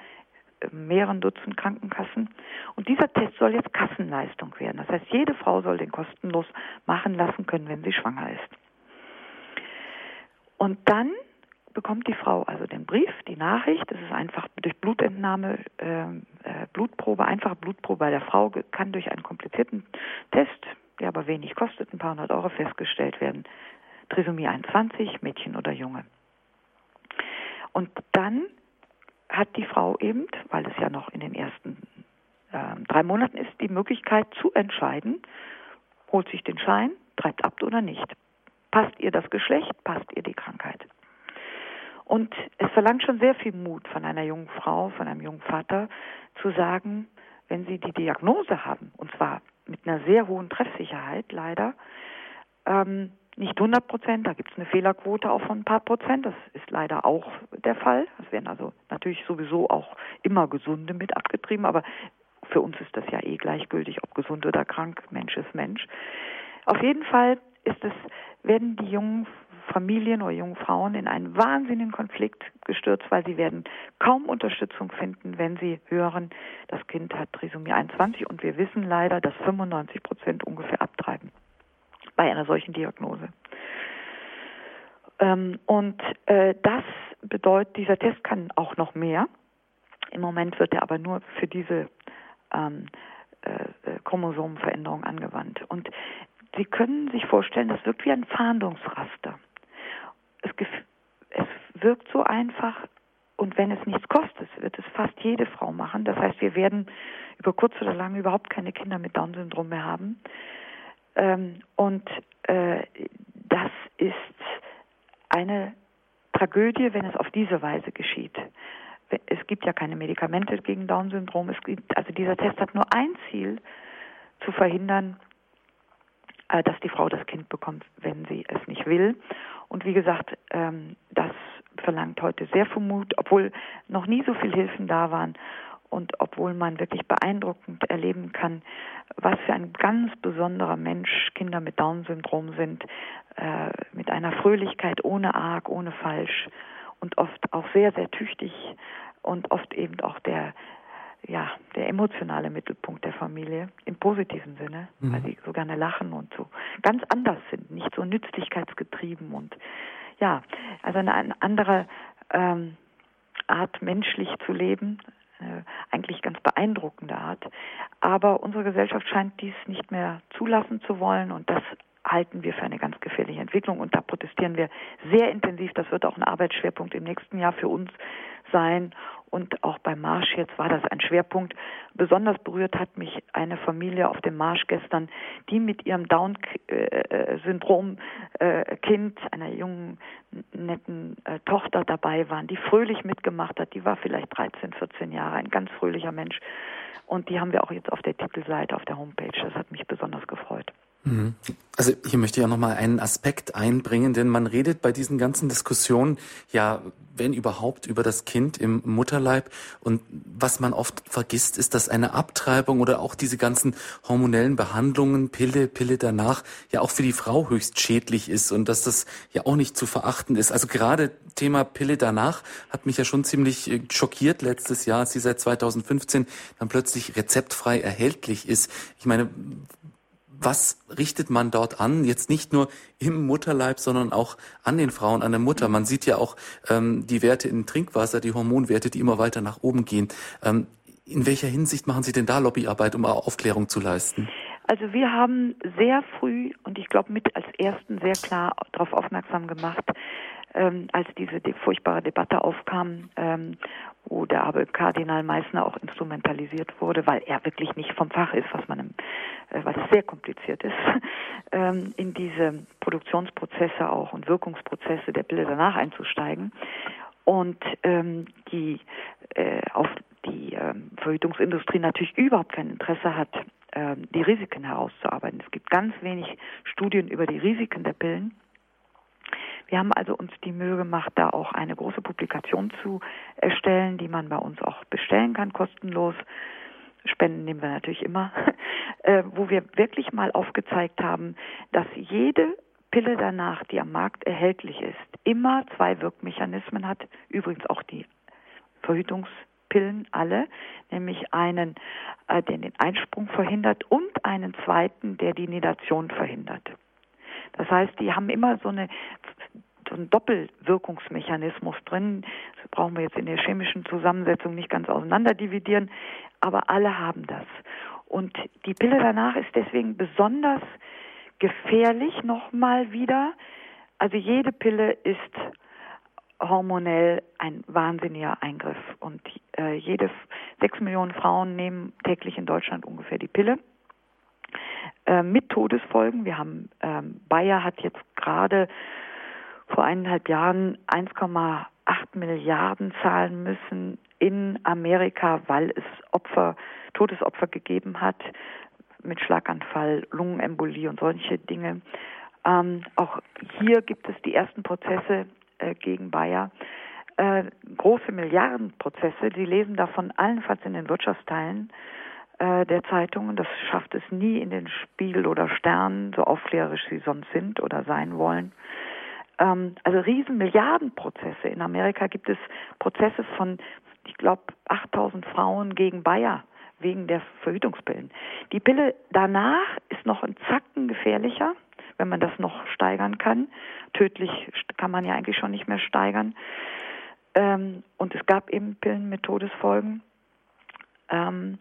mehreren Dutzend Krankenkassen. Und dieser Test soll jetzt Kassenleistung werden. Das heißt, jede Frau soll den kostenlos machen lassen können, wenn sie schwanger ist. Und dann bekommt die Frau also den Brief, die Nachricht. Das ist einfach durch Blutentnahme, äh, äh, Blutprobe, einfache Blutprobe bei der Frau kann durch einen komplizierten Test, der aber wenig kostet, ein paar hundert Euro festgestellt werden. Trisomie 21, Mädchen oder Junge. Und dann hat die Frau eben, weil es ja noch in den ersten äh, drei Monaten ist, die Möglichkeit zu entscheiden, holt sich den Schein, treibt ab oder nicht. Passt ihr das Geschlecht, passt ihr die Krankheit. Und es verlangt schon sehr viel Mut von einer jungen Frau, von einem jungen Vater, zu sagen, wenn sie die Diagnose haben, und zwar mit einer sehr hohen Treffsicherheit leider, ähm, nicht 100 Prozent, da gibt es eine Fehlerquote auch von ein paar Prozent, das ist leider auch der Fall. Es werden also natürlich sowieso auch immer Gesunde mit abgetrieben, aber für uns ist das ja eh gleichgültig, ob gesund oder krank, Mensch ist Mensch. Auf jeden Fall ist es, werden die jungen Familien oder jungen Frauen in einen wahnsinnigen Konflikt gestürzt, weil sie werden kaum Unterstützung finden, wenn sie hören, das Kind hat Trisomie 21 und wir wissen leider, dass 95 Prozent ungefähr abtreiben bei einer solchen Diagnose. Ähm, und äh, das bedeutet, dieser Test kann auch noch mehr. Im Moment wird er aber nur für diese ähm, äh, äh Chromosomenveränderung angewandt. Und Sie können sich vorstellen, das wirkt wie ein Fahndungsraster. Es, es wirkt so einfach und wenn es nichts kostet, wird es fast jede Frau machen. Das heißt, wir werden über kurz oder lang überhaupt keine Kinder mit Down-Syndrom mehr haben. Ähm, und äh, das ist eine Tragödie, wenn es auf diese Weise geschieht. Es gibt ja keine Medikamente gegen Down-Syndrom. also dieser Test hat nur ein Ziel, zu verhindern, äh, dass die Frau das Kind bekommt, wenn sie es nicht will. Und wie gesagt, ähm, das verlangt heute sehr viel Mut, obwohl noch nie so viele Hilfen da waren. und obwohl man wirklich beeindruckend erleben kann, was für ein ganz besonderer Mensch Kinder mit Down-Syndrom sind, äh, mit einer Fröhlichkeit ohne Arg, ohne Falsch und oft auch sehr, sehr tüchtig und oft eben auch der, ja, der emotionale Mittelpunkt der Familie im positiven Sinne, mhm. weil sie so gerne lachen und so ganz anders sind, nicht so nützlichkeitsgetrieben und ja, also eine, eine andere ähm, Art menschlich zu leben, äh, eigentlich ganz beeindruckende Art. Aber unsere Gesellschaft scheint dies nicht mehr zulassen zu wollen und das halten wir für eine ganz gefährliche Entwicklung und da protestieren wir sehr intensiv. Das wird auch ein Arbeitsschwerpunkt im nächsten Jahr für uns sein und auch beim Marsch jetzt war das ein Schwerpunkt. Besonders berührt hat mich eine Familie auf dem Marsch gestern, die mit ihrem Down-Syndrom-Kind, einer jungen, netten äh, Tochter dabei waren, die fröhlich mitgemacht hat. Die war vielleicht 13, 14 Jahre, ein ganz fröhlicher Mensch. Und die haben wir auch jetzt auf der Titelseite, auf der Homepage. Das hat mich besonders gefreut. Also hier möchte ich auch noch mal einen Aspekt einbringen, denn man redet bei diesen ganzen Diskussionen ja, wenn überhaupt, über das Kind im Mutterleib. Und was man oft vergisst, ist, dass eine Abtreibung oder auch diese ganzen hormonellen Behandlungen, Pille, Pille danach, ja auch für die Frau höchst schädlich ist und dass das ja auch nicht zu verachten ist. Also gerade Thema Pille danach hat mich ja schon ziemlich äh, schockiert letztes Jahr, als sie seit 2015 dann plötzlich rezeptfrei erhältlich ist. Ich meine, was richtet man dort an? Jetzt nicht nur im Mutterleib, sondern auch an den Frauen, an der Mutter. Man sieht ja auch ähm, die Werte im Trinkwasser, die Hormonwerte, die immer weiter nach oben gehen. Ähm, in welcher Hinsicht machen Sie denn da Lobbyarbeit, um Aufklärung zu leisten? Also wir haben sehr früh und ich glaube mit als ersten sehr klar darauf aufmerksam gemacht, ähm, als diese de furchtbare Debatte aufkam, ähm, wo der Abel Kardinal Meissner auch instrumentalisiert wurde, weil er wirklich nicht vom Fach ist, was man, im, äh, was sehr kompliziert ist, (laughs) ähm, in diese Produktionsprozesse auch und Wirkungsprozesse der Bilder danach einzusteigen und ähm, die äh, auf die ähm, Verhütungsindustrie natürlich überhaupt kein Interesse hat, ähm, die Risiken herauszuarbeiten. Es gibt ganz wenig Studien über die Risiken der Pillen wir haben also uns die Mühe gemacht, da auch eine große Publikation zu erstellen, die man bei uns auch bestellen kann, kostenlos. Spenden nehmen wir natürlich immer, (laughs) äh, wo wir wirklich mal aufgezeigt haben, dass jede Pille danach, die am Markt erhältlich ist, immer zwei Wirkmechanismen hat, übrigens auch die Verhütungspillen alle, nämlich einen, äh, der den Einsprung verhindert und einen zweiten, der die Nidation verhindert. Das heißt, die haben immer so eine so einen Doppelwirkungsmechanismus drin. Das brauchen wir jetzt in der chemischen Zusammensetzung nicht ganz auseinander dividieren, aber alle haben das. Und die Pille danach ist deswegen besonders gefährlich nochmal wieder. Also jede Pille ist hormonell ein wahnsinniger Eingriff. Und äh, jede sechs Millionen Frauen nehmen täglich in Deutschland ungefähr die Pille äh, mit Todesfolgen. Wir haben ähm, Bayer hat jetzt gerade vor eineinhalb Jahren 1,8 Milliarden zahlen müssen in Amerika, weil es Opfer, Todesopfer gegeben hat mit Schlaganfall, Lungenembolie und solche Dinge. Ähm, auch hier gibt es die ersten Prozesse äh, gegen Bayer. Äh, große Milliardenprozesse. Sie lesen davon allenfalls in den Wirtschaftsteilen äh, der Zeitungen. Das schafft es nie in den Spiegel oder Stern, so aufklärerisch sie sonst sind oder sein wollen. Ähm, also riesen Milliardenprozesse. In Amerika gibt es Prozesse von, ich glaube, 8000 Frauen gegen Bayer wegen der Verhütungspillen. Die Pille danach ist noch ein Zacken gefährlicher, wenn man das noch steigern kann. Tödlich kann man ja eigentlich schon nicht mehr steigern. Ähm, und es gab eben Pillen mit Todesfolgen. Ähm,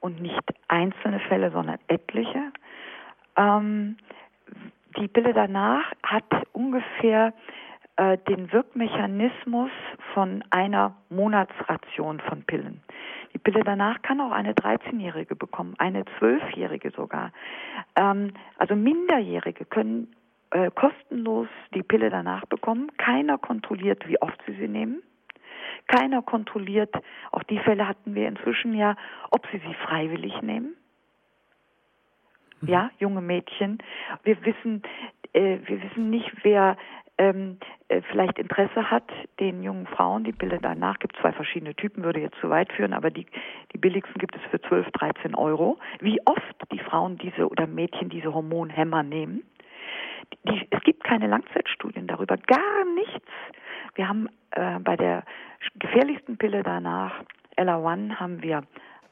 und nicht einzelne Fälle, sondern etliche. Ähm, die Pille danach hat ungefähr äh, den Wirkmechanismus von einer Monatsration von Pillen. Die Pille danach kann auch eine 13-Jährige bekommen, eine 12-Jährige sogar. Ähm, also Minderjährige können äh, kostenlos die Pille danach bekommen. Keiner kontrolliert, wie oft sie sie nehmen. Keiner kontrolliert, auch die Fälle hatten wir inzwischen ja, ob sie sie freiwillig nehmen ja, junge Mädchen. Wir wissen, äh, wir wissen nicht, wer ähm, äh, vielleicht Interesse hat, den jungen Frauen, die Pille danach gibt zwei verschiedene Typen, würde jetzt zu weit führen, aber die, die billigsten gibt es für 12, 13 Euro. Wie oft die Frauen diese oder Mädchen diese Hormonhämmer nehmen. Die, es gibt keine Langzeitstudien darüber, gar nichts. Wir haben äh, bei der gefährlichsten Pille danach, Ella One, haben wir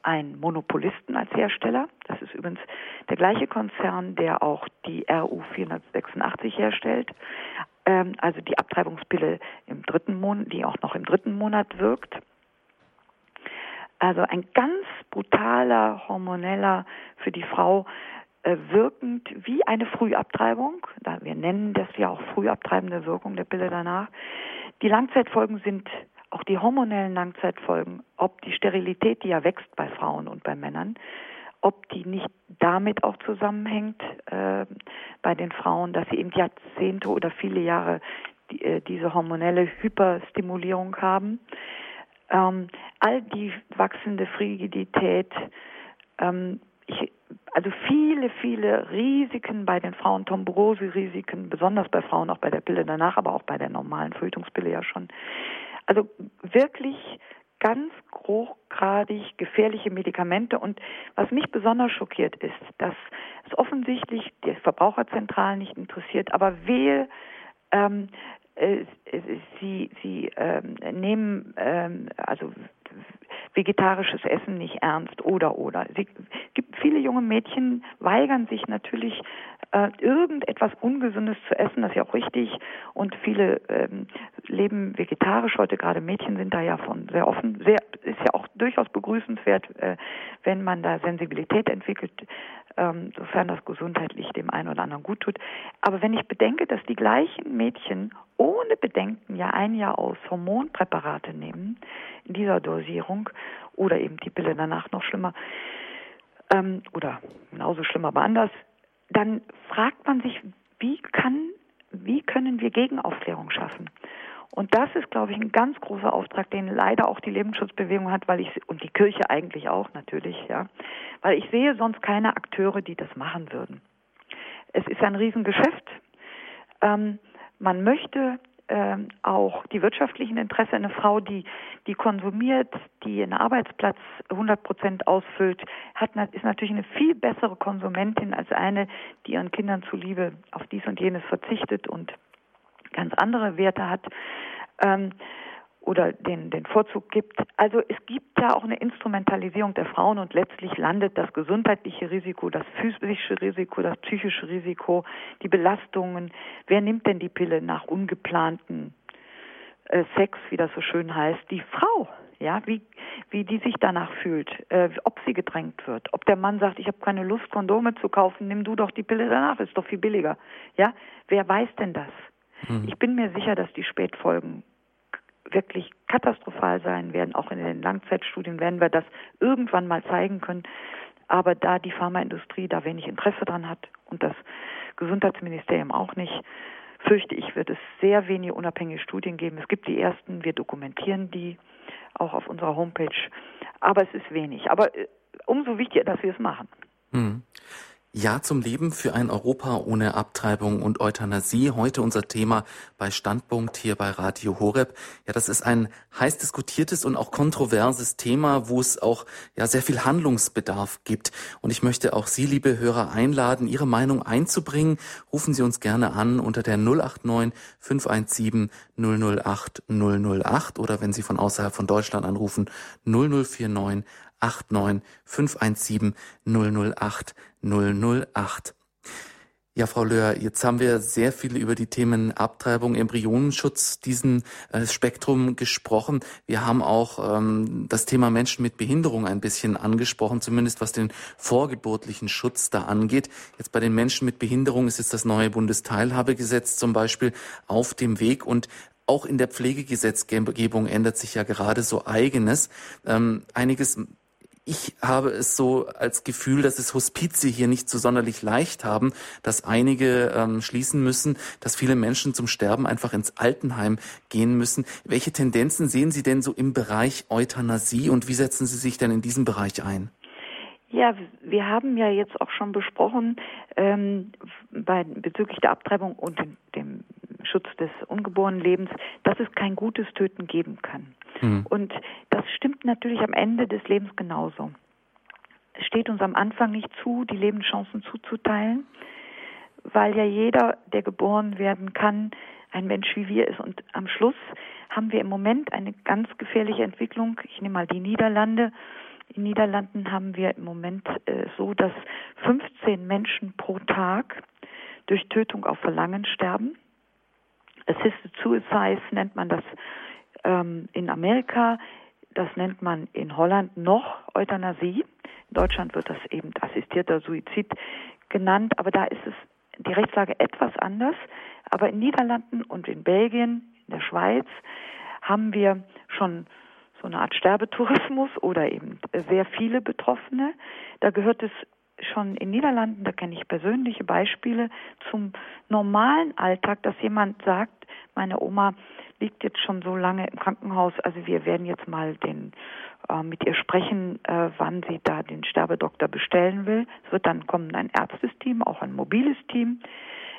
einen Monopolisten als Hersteller. Das ist übrigens der gleiche Konzern, der auch die RU 486 herstellt. Ähm, also die Abtreibungspille im dritten Monat, die auch noch im dritten Monat wirkt. Also ein ganz brutaler, hormoneller, für die Frau äh, wirkend wie eine Frühabtreibung. Wir nennen das ja auch frühabtreibende Wirkung der Pille danach. Die Langzeitfolgen sind auch die hormonellen Langzeitfolgen, ob die Sterilität, die ja wächst bei Frauen und bei Männern, ob die nicht damit auch zusammenhängt äh, bei den Frauen, dass sie eben Jahrzehnte oder viele Jahre die, äh, diese hormonelle Hyperstimulierung haben. Ähm, all die wachsende Frigidität, ähm, ich, also viele, viele Risiken bei den Frauen, Thrombose-Risiken, besonders bei Frauen, auch bei der Pille danach, aber auch bei der normalen Verhütungspille ja schon. Also wirklich ganz hochgradig gefährliche Medikamente. Und was mich besonders schockiert ist, dass es offensichtlich die Verbraucherzentralen nicht interessiert, aber wehe, ähm, äh, sie, sie ähm, nehmen ähm, also vegetarisches Essen nicht ernst oder oder. Sie, gibt viele junge Mädchen weigern sich natürlich äh, irgendetwas Ungesundes zu essen, das ist ja auch richtig. Und viele ähm, leben vegetarisch. Heute gerade Mädchen sind da ja von sehr offen. Sehr ist ja auch durchaus begrüßenswert, äh, wenn man da Sensibilität entwickelt, ähm, sofern das gesundheitlich dem einen oder anderen gut tut. Aber wenn ich bedenke, dass die gleichen Mädchen ohne Bedenken ja ein Jahr aus Hormonpräparate nehmen in dieser Dosierung oder eben die Pille danach noch schlimmer ähm, oder genauso schlimm, aber anders, dann fragt man sich, wie kann, wie können wir Gegenaufklärung schaffen? Und das ist, glaube ich, ein ganz großer Auftrag, den leider auch die Lebensschutzbewegung hat, weil ich und die Kirche eigentlich auch natürlich, ja, weil ich sehe sonst keine Akteure, die das machen würden. Es ist ein Riesengeschäft. Ähm, man möchte ähm, auch die wirtschaftlichen Interesse. Eine Frau, die, die konsumiert, die einen Arbeitsplatz 100 Prozent ausfüllt, hat, ist natürlich eine viel bessere Konsumentin als eine, die ihren Kindern zuliebe auf dies und jenes verzichtet und ganz andere Werte hat. Ähm, oder den, den Vorzug gibt. Also es gibt ja auch eine Instrumentalisierung der Frauen und letztlich landet das gesundheitliche Risiko, das physische Risiko, das psychische Risiko, die Belastungen. Wer nimmt denn die Pille nach ungeplanten äh, Sex, wie das so schön heißt? Die Frau. Ja, wie, wie die sich danach fühlt, äh, ob sie gedrängt wird, ob der Mann sagt, ich habe keine Lust, Kondome zu kaufen, nimm du doch die Pille danach, ist doch viel billiger. Ja, wer weiß denn das? Mhm. Ich bin mir sicher, dass die Spätfolgen wirklich katastrophal sein werden. Auch in den Langzeitstudien werden wir das irgendwann mal zeigen können. Aber da die Pharmaindustrie da wenig Interesse dran hat und das Gesundheitsministerium auch nicht, fürchte ich, wird es sehr wenige unabhängige Studien geben. Es gibt die ersten, wir dokumentieren die auch auf unserer Homepage, aber es ist wenig. Aber äh, umso wichtiger, dass wir es machen. Hm. Ja zum Leben für ein Europa ohne Abtreibung und Euthanasie. Heute unser Thema bei Standpunkt hier bei Radio Horeb. Ja, das ist ein heiß diskutiertes und auch kontroverses Thema, wo es auch ja sehr viel Handlungsbedarf gibt. Und ich möchte auch Sie, liebe Hörer, einladen, Ihre Meinung einzubringen. Rufen Sie uns gerne an unter der 089 517 008 008 oder wenn Sie von außerhalb von Deutschland anrufen 0049 89 517 008 008. Ja, Frau Löhr, jetzt haben wir sehr viel über die Themen Abtreibung, Embryonenschutz, diesen äh, Spektrum gesprochen. Wir haben auch ähm, das Thema Menschen mit Behinderung ein bisschen angesprochen, zumindest was den vorgeburtlichen Schutz da angeht. Jetzt bei den Menschen mit Behinderung ist jetzt das neue Bundesteilhabegesetz zum Beispiel auf dem Weg und auch in der Pflegegesetzgebung ändert sich ja gerade so eigenes. Ähm, einiges ich habe es so als Gefühl, dass es Hospize hier nicht so sonderlich leicht haben, dass einige ähm, schließen müssen, dass viele Menschen zum Sterben einfach ins Altenheim gehen müssen. Welche Tendenzen sehen Sie denn so im Bereich Euthanasie und wie setzen Sie sich denn in diesem Bereich ein? Ja, wir haben ja jetzt auch schon besprochen ähm, bei, bezüglich der Abtreibung und dem, dem Schutz des ungeborenen Lebens, dass es kein gutes Töten geben kann. Mhm. Und das stimmt natürlich am Ende des Lebens genauso. Es steht uns am Anfang nicht zu, die Lebenschancen zuzuteilen, weil ja jeder, der geboren werden kann, ein Mensch wie wir ist. Und am Schluss haben wir im Moment eine ganz gefährliche Entwicklung. Ich nehme mal die Niederlande. In den Niederlanden haben wir im Moment äh, so, dass 15 Menschen pro Tag durch Tötung auf Verlangen sterben. Assisted Suicides nennt man das ähm, in Amerika, das nennt man in Holland noch Euthanasie. In Deutschland wird das eben assistierter Suizid genannt, aber da ist es die Rechtslage etwas anders. Aber in Niederlanden und in Belgien, in der Schweiz haben wir schon so eine Art Sterbetourismus oder eben sehr viele Betroffene. Da gehört es schon in Niederlanden, da kenne ich persönliche Beispiele, zum normalen Alltag, dass jemand sagt, meine Oma liegt jetzt schon so lange im Krankenhaus, also wir werden jetzt mal den äh, mit ihr sprechen, äh, wann sie da den Sterbedoktor bestellen will. Es wird dann kommen ein Ärztesteam, auch ein mobiles Team.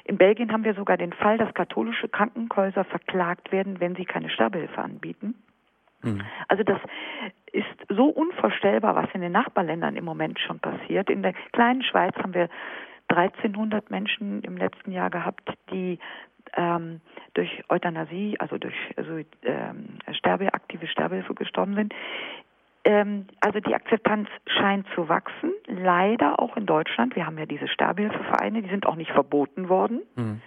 In Belgien haben wir sogar den Fall, dass katholische Krankenhäuser verklagt werden, wenn sie keine Sterbehilfe anbieten. Mhm. Also das ist so unvorstellbar, was in den Nachbarländern im Moment schon passiert. In der kleinen Schweiz haben wir 1300 Menschen im letzten Jahr gehabt, die ähm, durch Euthanasie, also durch also, ähm, Sterbe, aktive Sterbehilfe gestorben sind. Ähm, also die Akzeptanz scheint zu wachsen, leider auch in Deutschland. Wir haben ja diese Sterbehilfevereine, die sind auch nicht verboten worden. Mhm.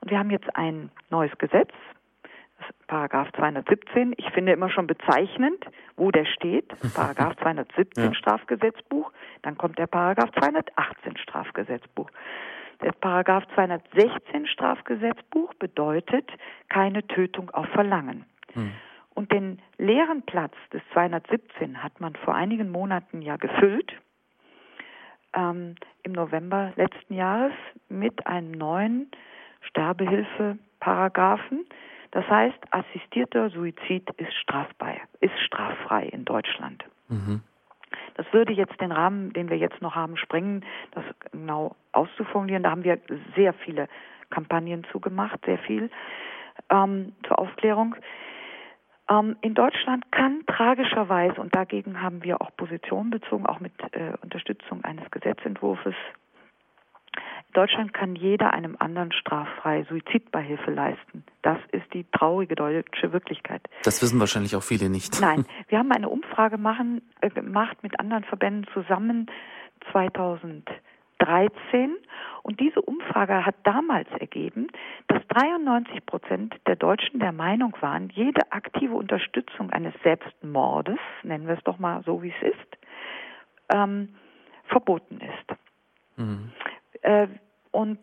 Und wir haben jetzt ein neues Gesetz, Paragraph 217. Ich finde immer schon bezeichnend, wo der steht. (laughs) Paragraph 217 ja. Strafgesetzbuch. Dann kommt der Paragraph 218 Strafgesetzbuch. Der Paragraph 216 Strafgesetzbuch bedeutet keine Tötung auf Verlangen. Hm. Und den leeren Platz des 217 hat man vor einigen Monaten ja gefüllt, ähm, im November letzten Jahres, mit einem neuen Sterbehilfe-Paragraphen, das heißt, assistierter Suizid ist strafbar, ist straffrei in Deutschland. Mhm. Das würde jetzt den Rahmen, den wir jetzt noch haben, sprengen, das genau auszuformulieren. Da haben wir sehr viele Kampagnen zugemacht, sehr viel ähm, zur Aufklärung. Ähm, in Deutschland kann tragischerweise, und dagegen haben wir auch Positionen bezogen, auch mit äh, Unterstützung eines Gesetzentwurfs Deutschland kann jeder einem anderen straffrei Suizidbeihilfe leisten. Das ist die traurige deutsche Wirklichkeit. Das wissen wahrscheinlich auch viele nicht. Nein, (laughs) wir haben eine Umfrage machen, äh, gemacht mit anderen Verbänden zusammen 2013 und diese Umfrage hat damals ergeben, dass 93 Prozent der Deutschen der Meinung waren, jede aktive Unterstützung eines Selbstmordes, nennen wir es doch mal so, wie es ist, ähm, verboten ist. Mhm. Äh, und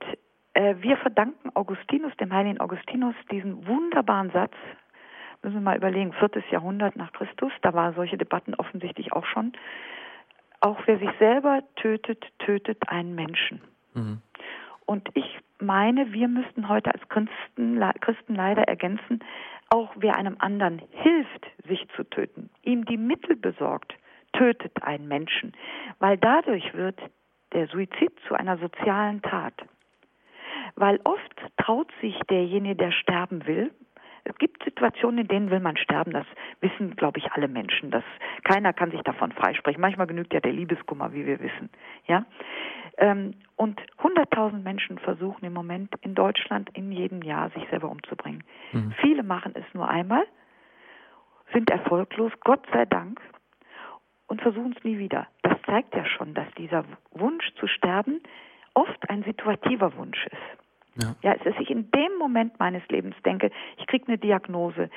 äh, wir verdanken Augustinus, dem heiligen Augustinus, diesen wunderbaren Satz, müssen wir mal überlegen, viertes Jahrhundert nach Christus, da waren solche Debatten offensichtlich auch schon. Auch wer sich selber tötet, tötet einen Menschen. Mhm. Und ich meine, wir müssten heute als Christen, Christen leider ergänzen, auch wer einem anderen hilft, sich zu töten, ihm die Mittel besorgt, tötet einen Menschen, weil dadurch wird der Suizid zu einer sozialen Tat. Weil oft traut sich derjenige, der sterben will, es gibt Situationen, in denen will man sterben. Das wissen, glaube ich, alle Menschen. Das, keiner kann sich davon freisprechen. Manchmal genügt ja der Liebeskummer, wie wir wissen. Ja? Ähm, und 100.000 Menschen versuchen im Moment in Deutschland in jedem Jahr, sich selber umzubringen. Mhm. Viele machen es nur einmal, sind erfolglos, Gott sei Dank und versuchen es nie wieder. Das zeigt ja schon, dass dieser Wunsch zu sterben oft ein situativer Wunsch ist. Ja. ja, dass ich in dem Moment meines Lebens denke, ich kriege eine Diagnose,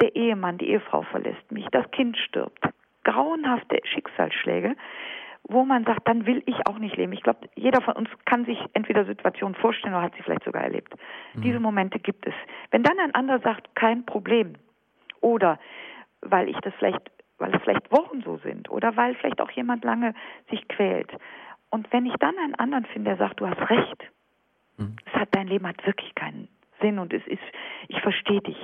der Ehemann, die Ehefrau verlässt mich, das Kind stirbt, grauenhafte Schicksalsschläge, wo man sagt, dann will ich auch nicht leben. Ich glaube, jeder von uns kann sich entweder Situationen vorstellen oder hat sie vielleicht sogar erlebt. Mhm. Diese Momente gibt es. Wenn dann ein anderer sagt, kein Problem, oder weil ich das vielleicht weil es vielleicht Wochen so sind oder weil vielleicht auch jemand lange sich quält. Und wenn ich dann einen anderen finde, der sagt, du hast recht, mhm. es hat dein Leben hat wirklich keinen Sinn und es ist, ich verstehe dich,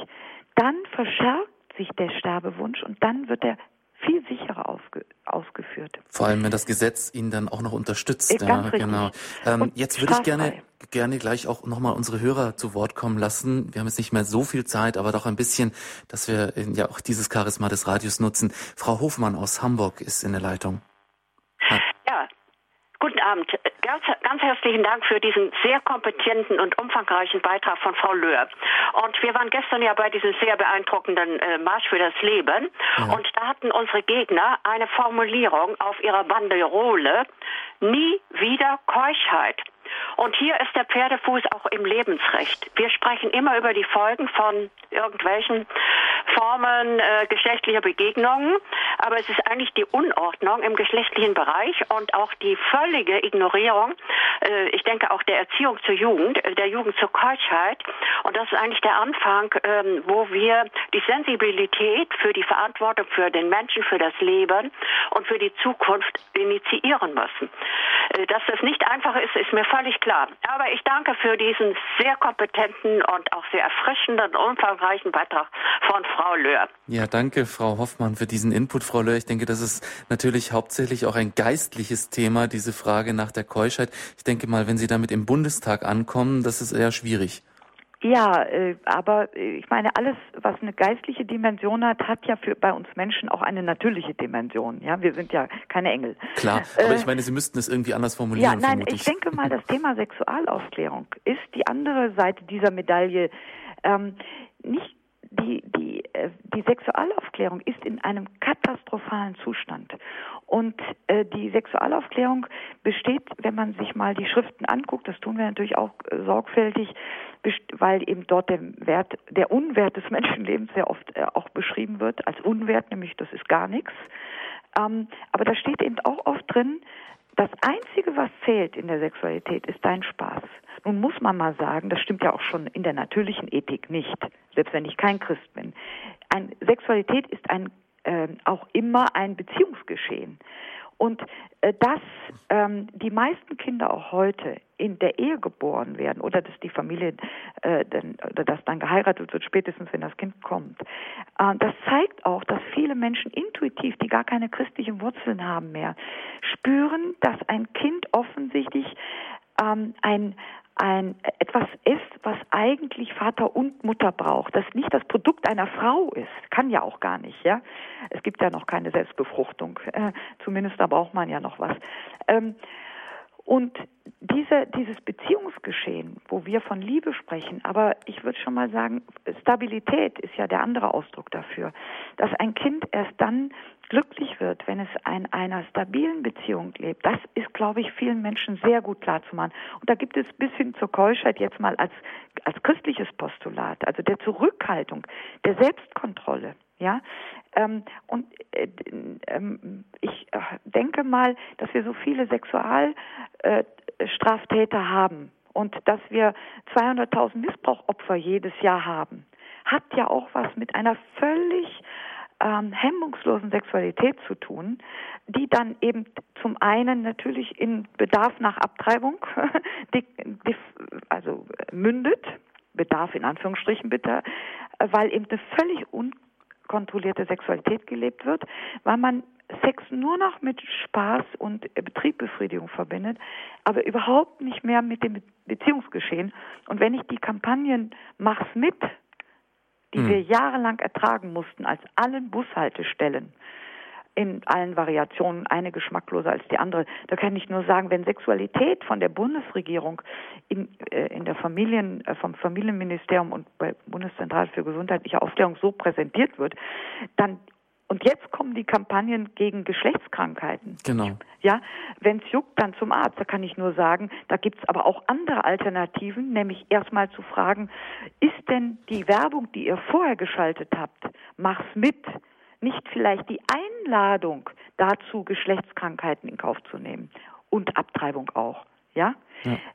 dann verschärft sich der Sterbewunsch und dann wird er viel sicherer ausgeführt. Vor allem, wenn das Gesetz ihn dann auch noch unterstützt. Äh, ja, genau. Ähm, jetzt würde ich gerne gerne gleich auch nochmal unsere Hörer zu Wort kommen lassen. Wir haben jetzt nicht mehr so viel Zeit, aber doch ein bisschen, dass wir ja auch dieses Charisma des Radios nutzen. Frau Hofmann aus Hamburg ist in der Leitung. Guten Abend. Ganz, ganz, herzlichen Dank für diesen sehr kompetenten und umfangreichen Beitrag von Frau Löhr. Und wir waren gestern ja bei diesem sehr beeindruckenden äh, Marsch für das Leben. Ja. Und da hatten unsere Gegner eine Formulierung auf ihrer Banderole, nie wieder Keuschheit. Und hier ist der Pferdefuß auch im Lebensrecht. Wir sprechen immer über die Folgen von irgendwelchen Formen äh, geschlechtlicher Begegnungen, aber es ist eigentlich die Unordnung im geschlechtlichen Bereich und auch die völlige Ignorierung, äh, ich denke auch der Erziehung zur Jugend, äh, der Jugend zur Keuschheit. Und das ist eigentlich der Anfang, ähm, wo wir die Sensibilität für die Verantwortung für den Menschen, für das Leben und für die Zukunft initiieren müssen. Äh, dass das nicht einfach ist, ist mir völlig klar. Aber ich danke für diesen sehr kompetenten und auch sehr erfrischenden, umfangreichen Beitrag von Frau Löhr. Ja, danke, Frau Hoffmann, für diesen Input, Frau Löhr. Ich denke, das ist natürlich hauptsächlich auch ein geistliches Thema, diese Frage nach der Keuschheit. Ich denke mal, wenn Sie damit im Bundestag ankommen, das ist eher schwierig. Ja, äh, aber äh, ich meine, alles, was eine geistliche Dimension hat, hat ja für bei uns Menschen auch eine natürliche Dimension. Ja, wir sind ja keine Engel. Klar, aber äh, ich meine, Sie müssten es irgendwie anders formulieren. Ja, nein, ich denke mal, das Thema Sexualaufklärung ist die andere Seite dieser Medaille. Ähm, nicht die, die, äh, die Sexualaufklärung ist in einem katastrophalen Zustand. Und äh, die Sexualaufklärung besteht, wenn man sich mal die Schriften anguckt, das tun wir natürlich auch äh, sorgfältig, weil eben dort der Wert, der Unwert des (laughs) Menschenlebens sehr oft äh, auch beschrieben wird als Unwert, nämlich das ist gar nichts. Ähm, aber da steht eben auch oft drin, das Einzige, was zählt in der Sexualität, ist dein Spaß. Nun muss man mal sagen, das stimmt ja auch schon in der natürlichen Ethik nicht, selbst wenn ich kein Christ bin. Ein, Sexualität ist ein, äh, auch immer ein Beziehungsgeschehen. Und äh, dass ähm, die meisten Kinder auch heute in der Ehe geboren werden oder dass die Familie äh, dann, oder dass dann geheiratet wird, spätestens wenn das Kind kommt, äh, das zeigt auch, dass viele Menschen intuitiv, die gar keine christlichen Wurzeln haben mehr, spüren, dass ein Kind offensichtlich ähm, ein ein etwas ist, was eigentlich Vater und Mutter braucht, das nicht das Produkt einer Frau ist, kann ja auch gar nicht, ja. Es gibt ja noch keine Selbstbefruchtung, äh, zumindest da braucht man ja noch was. Ähm, und diese, dieses Beziehungsgeschehen, wo wir von Liebe sprechen, aber ich würde schon mal sagen, Stabilität ist ja der andere Ausdruck dafür, dass ein Kind erst dann glücklich wird, wenn es in einer stabilen Beziehung lebt. Das ist, glaube ich, vielen Menschen sehr gut klar zu machen. Und da gibt es bis hin zur Keuschheit jetzt mal als, als christliches Postulat, also der Zurückhaltung, der Selbstkontrolle. Ja, ähm, und äh, äh, ich äh, denke mal, dass wir so viele Sexualstraftäter äh, haben und dass wir 200.000 Missbrauchopfer jedes Jahr haben, hat ja auch was mit einer völlig ähm, hemmungslosen Sexualität zu tun, die dann eben zum einen natürlich in Bedarf nach Abtreibung, (laughs) also mündet, Bedarf in Anführungsstrichen bitte, weil eben eine völlig un kontrollierte Sexualität gelebt wird, weil man Sex nur noch mit Spaß und Betriebbefriedigung verbindet, aber überhaupt nicht mehr mit dem Beziehungsgeschehen. Und wenn ich die Kampagnen Mach's mit, die hm. wir jahrelang ertragen mussten, als allen Bushaltestellen, in allen Variationen, eine geschmackloser als die andere. Da kann ich nur sagen, wenn Sexualität von der Bundesregierung in, äh, in der Familien, äh, vom Familienministerium und bei Bundeszentrale für gesundheitliche Aufklärung so präsentiert wird, dann und jetzt kommen die Kampagnen gegen Geschlechtskrankheiten. Genau. Ja, wenn es juckt, dann zum Arzt. Da kann ich nur sagen, da gibt es aber auch andere Alternativen, nämlich erstmal zu fragen, ist denn die Werbung, die ihr vorher geschaltet habt, mach's mit, nicht vielleicht die Einladung dazu, Geschlechtskrankheiten in Kauf zu nehmen und Abtreibung auch. Ja?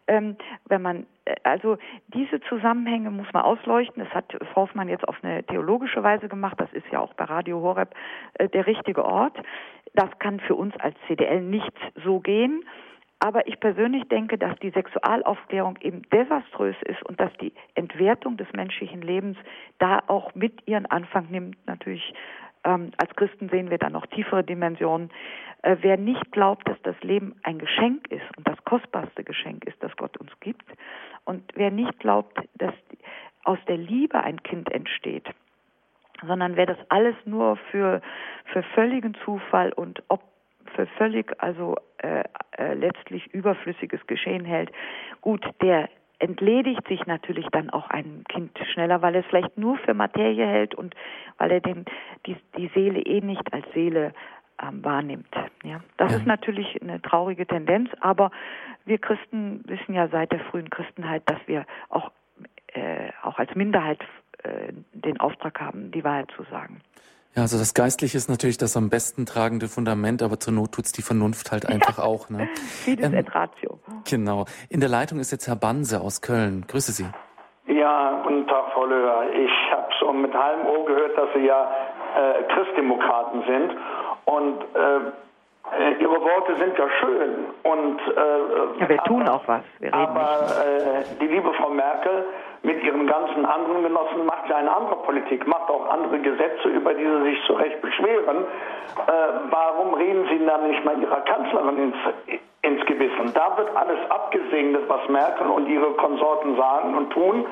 Ähm, wenn man, äh, also diese Zusammenhänge muss man ausleuchten. Das hat Frau Hoffmann jetzt auf eine theologische Weise gemacht. Das ist ja auch bei Radio Horeb äh, der richtige Ort. Das kann für uns als CDL nicht so gehen. Aber ich persönlich denke, dass die Sexualaufklärung eben desaströs ist und dass die Entwertung des menschlichen Lebens da auch mit ihren Anfang nimmt, natürlich Ähm, als Christen sehen wir da noch tiefere Dimensionen. Äh, wer nicht glaubt, dass das Leben ein Geschenk ist und das kostbarste Geschenk ist, das Gott uns gibt, und wer nicht glaubt, dass aus der Liebe ein Kind entsteht, sondern wer das alles nur für, für völligen Zufall und ob für völlig, also äh, äh, letztlich überflüssiges Geschehen hält, gut, der entledigt sich natürlich dann auch ein Kind schneller, weil er es vielleicht nur für Materie hält und weil er den, die, die Seele eh nicht als Seele ähm, wahrnimmt. Ja, das ja. ist natürlich eine traurige Tendenz, aber wir Christen wissen ja seit der frühen Christenheit, dass wir auch, äh, auch als Minderheit äh, den Auftrag haben, die Wahrheit zu sagen. Ja, also das Geistliche ist natürlich das am besten tragende Fundament, aber zur Not tut's die Vernunft halt einfach ja. auch. Ne? (laughs) Fides ähm, et ratio. Genau. In der Leitung ist jetzt Herr Banse aus Köln. Grüße Sie. Ja, guten Tag, Frau Löhr. Ich habe schon mit halbem Ohr gehört, dass Sie ja äh, Christdemokraten sind. Und äh, äh Ihre Worte sind ja schön. Und, äh, ja, wir aber, tun auch was. aber äh, die liebe Frau Merkel mit ihren ganzen anderen Genossen macht ja eine andere Politik, macht auch andere Gesetze, über die sie sich zu Recht beschweren. Äh, warum reden Sie dann nicht mal Ihrer Kanzlerin ins, ins Gewissen? Da wird alles abgesegnet, was Merkel und ihre Konsorten sagen und tun.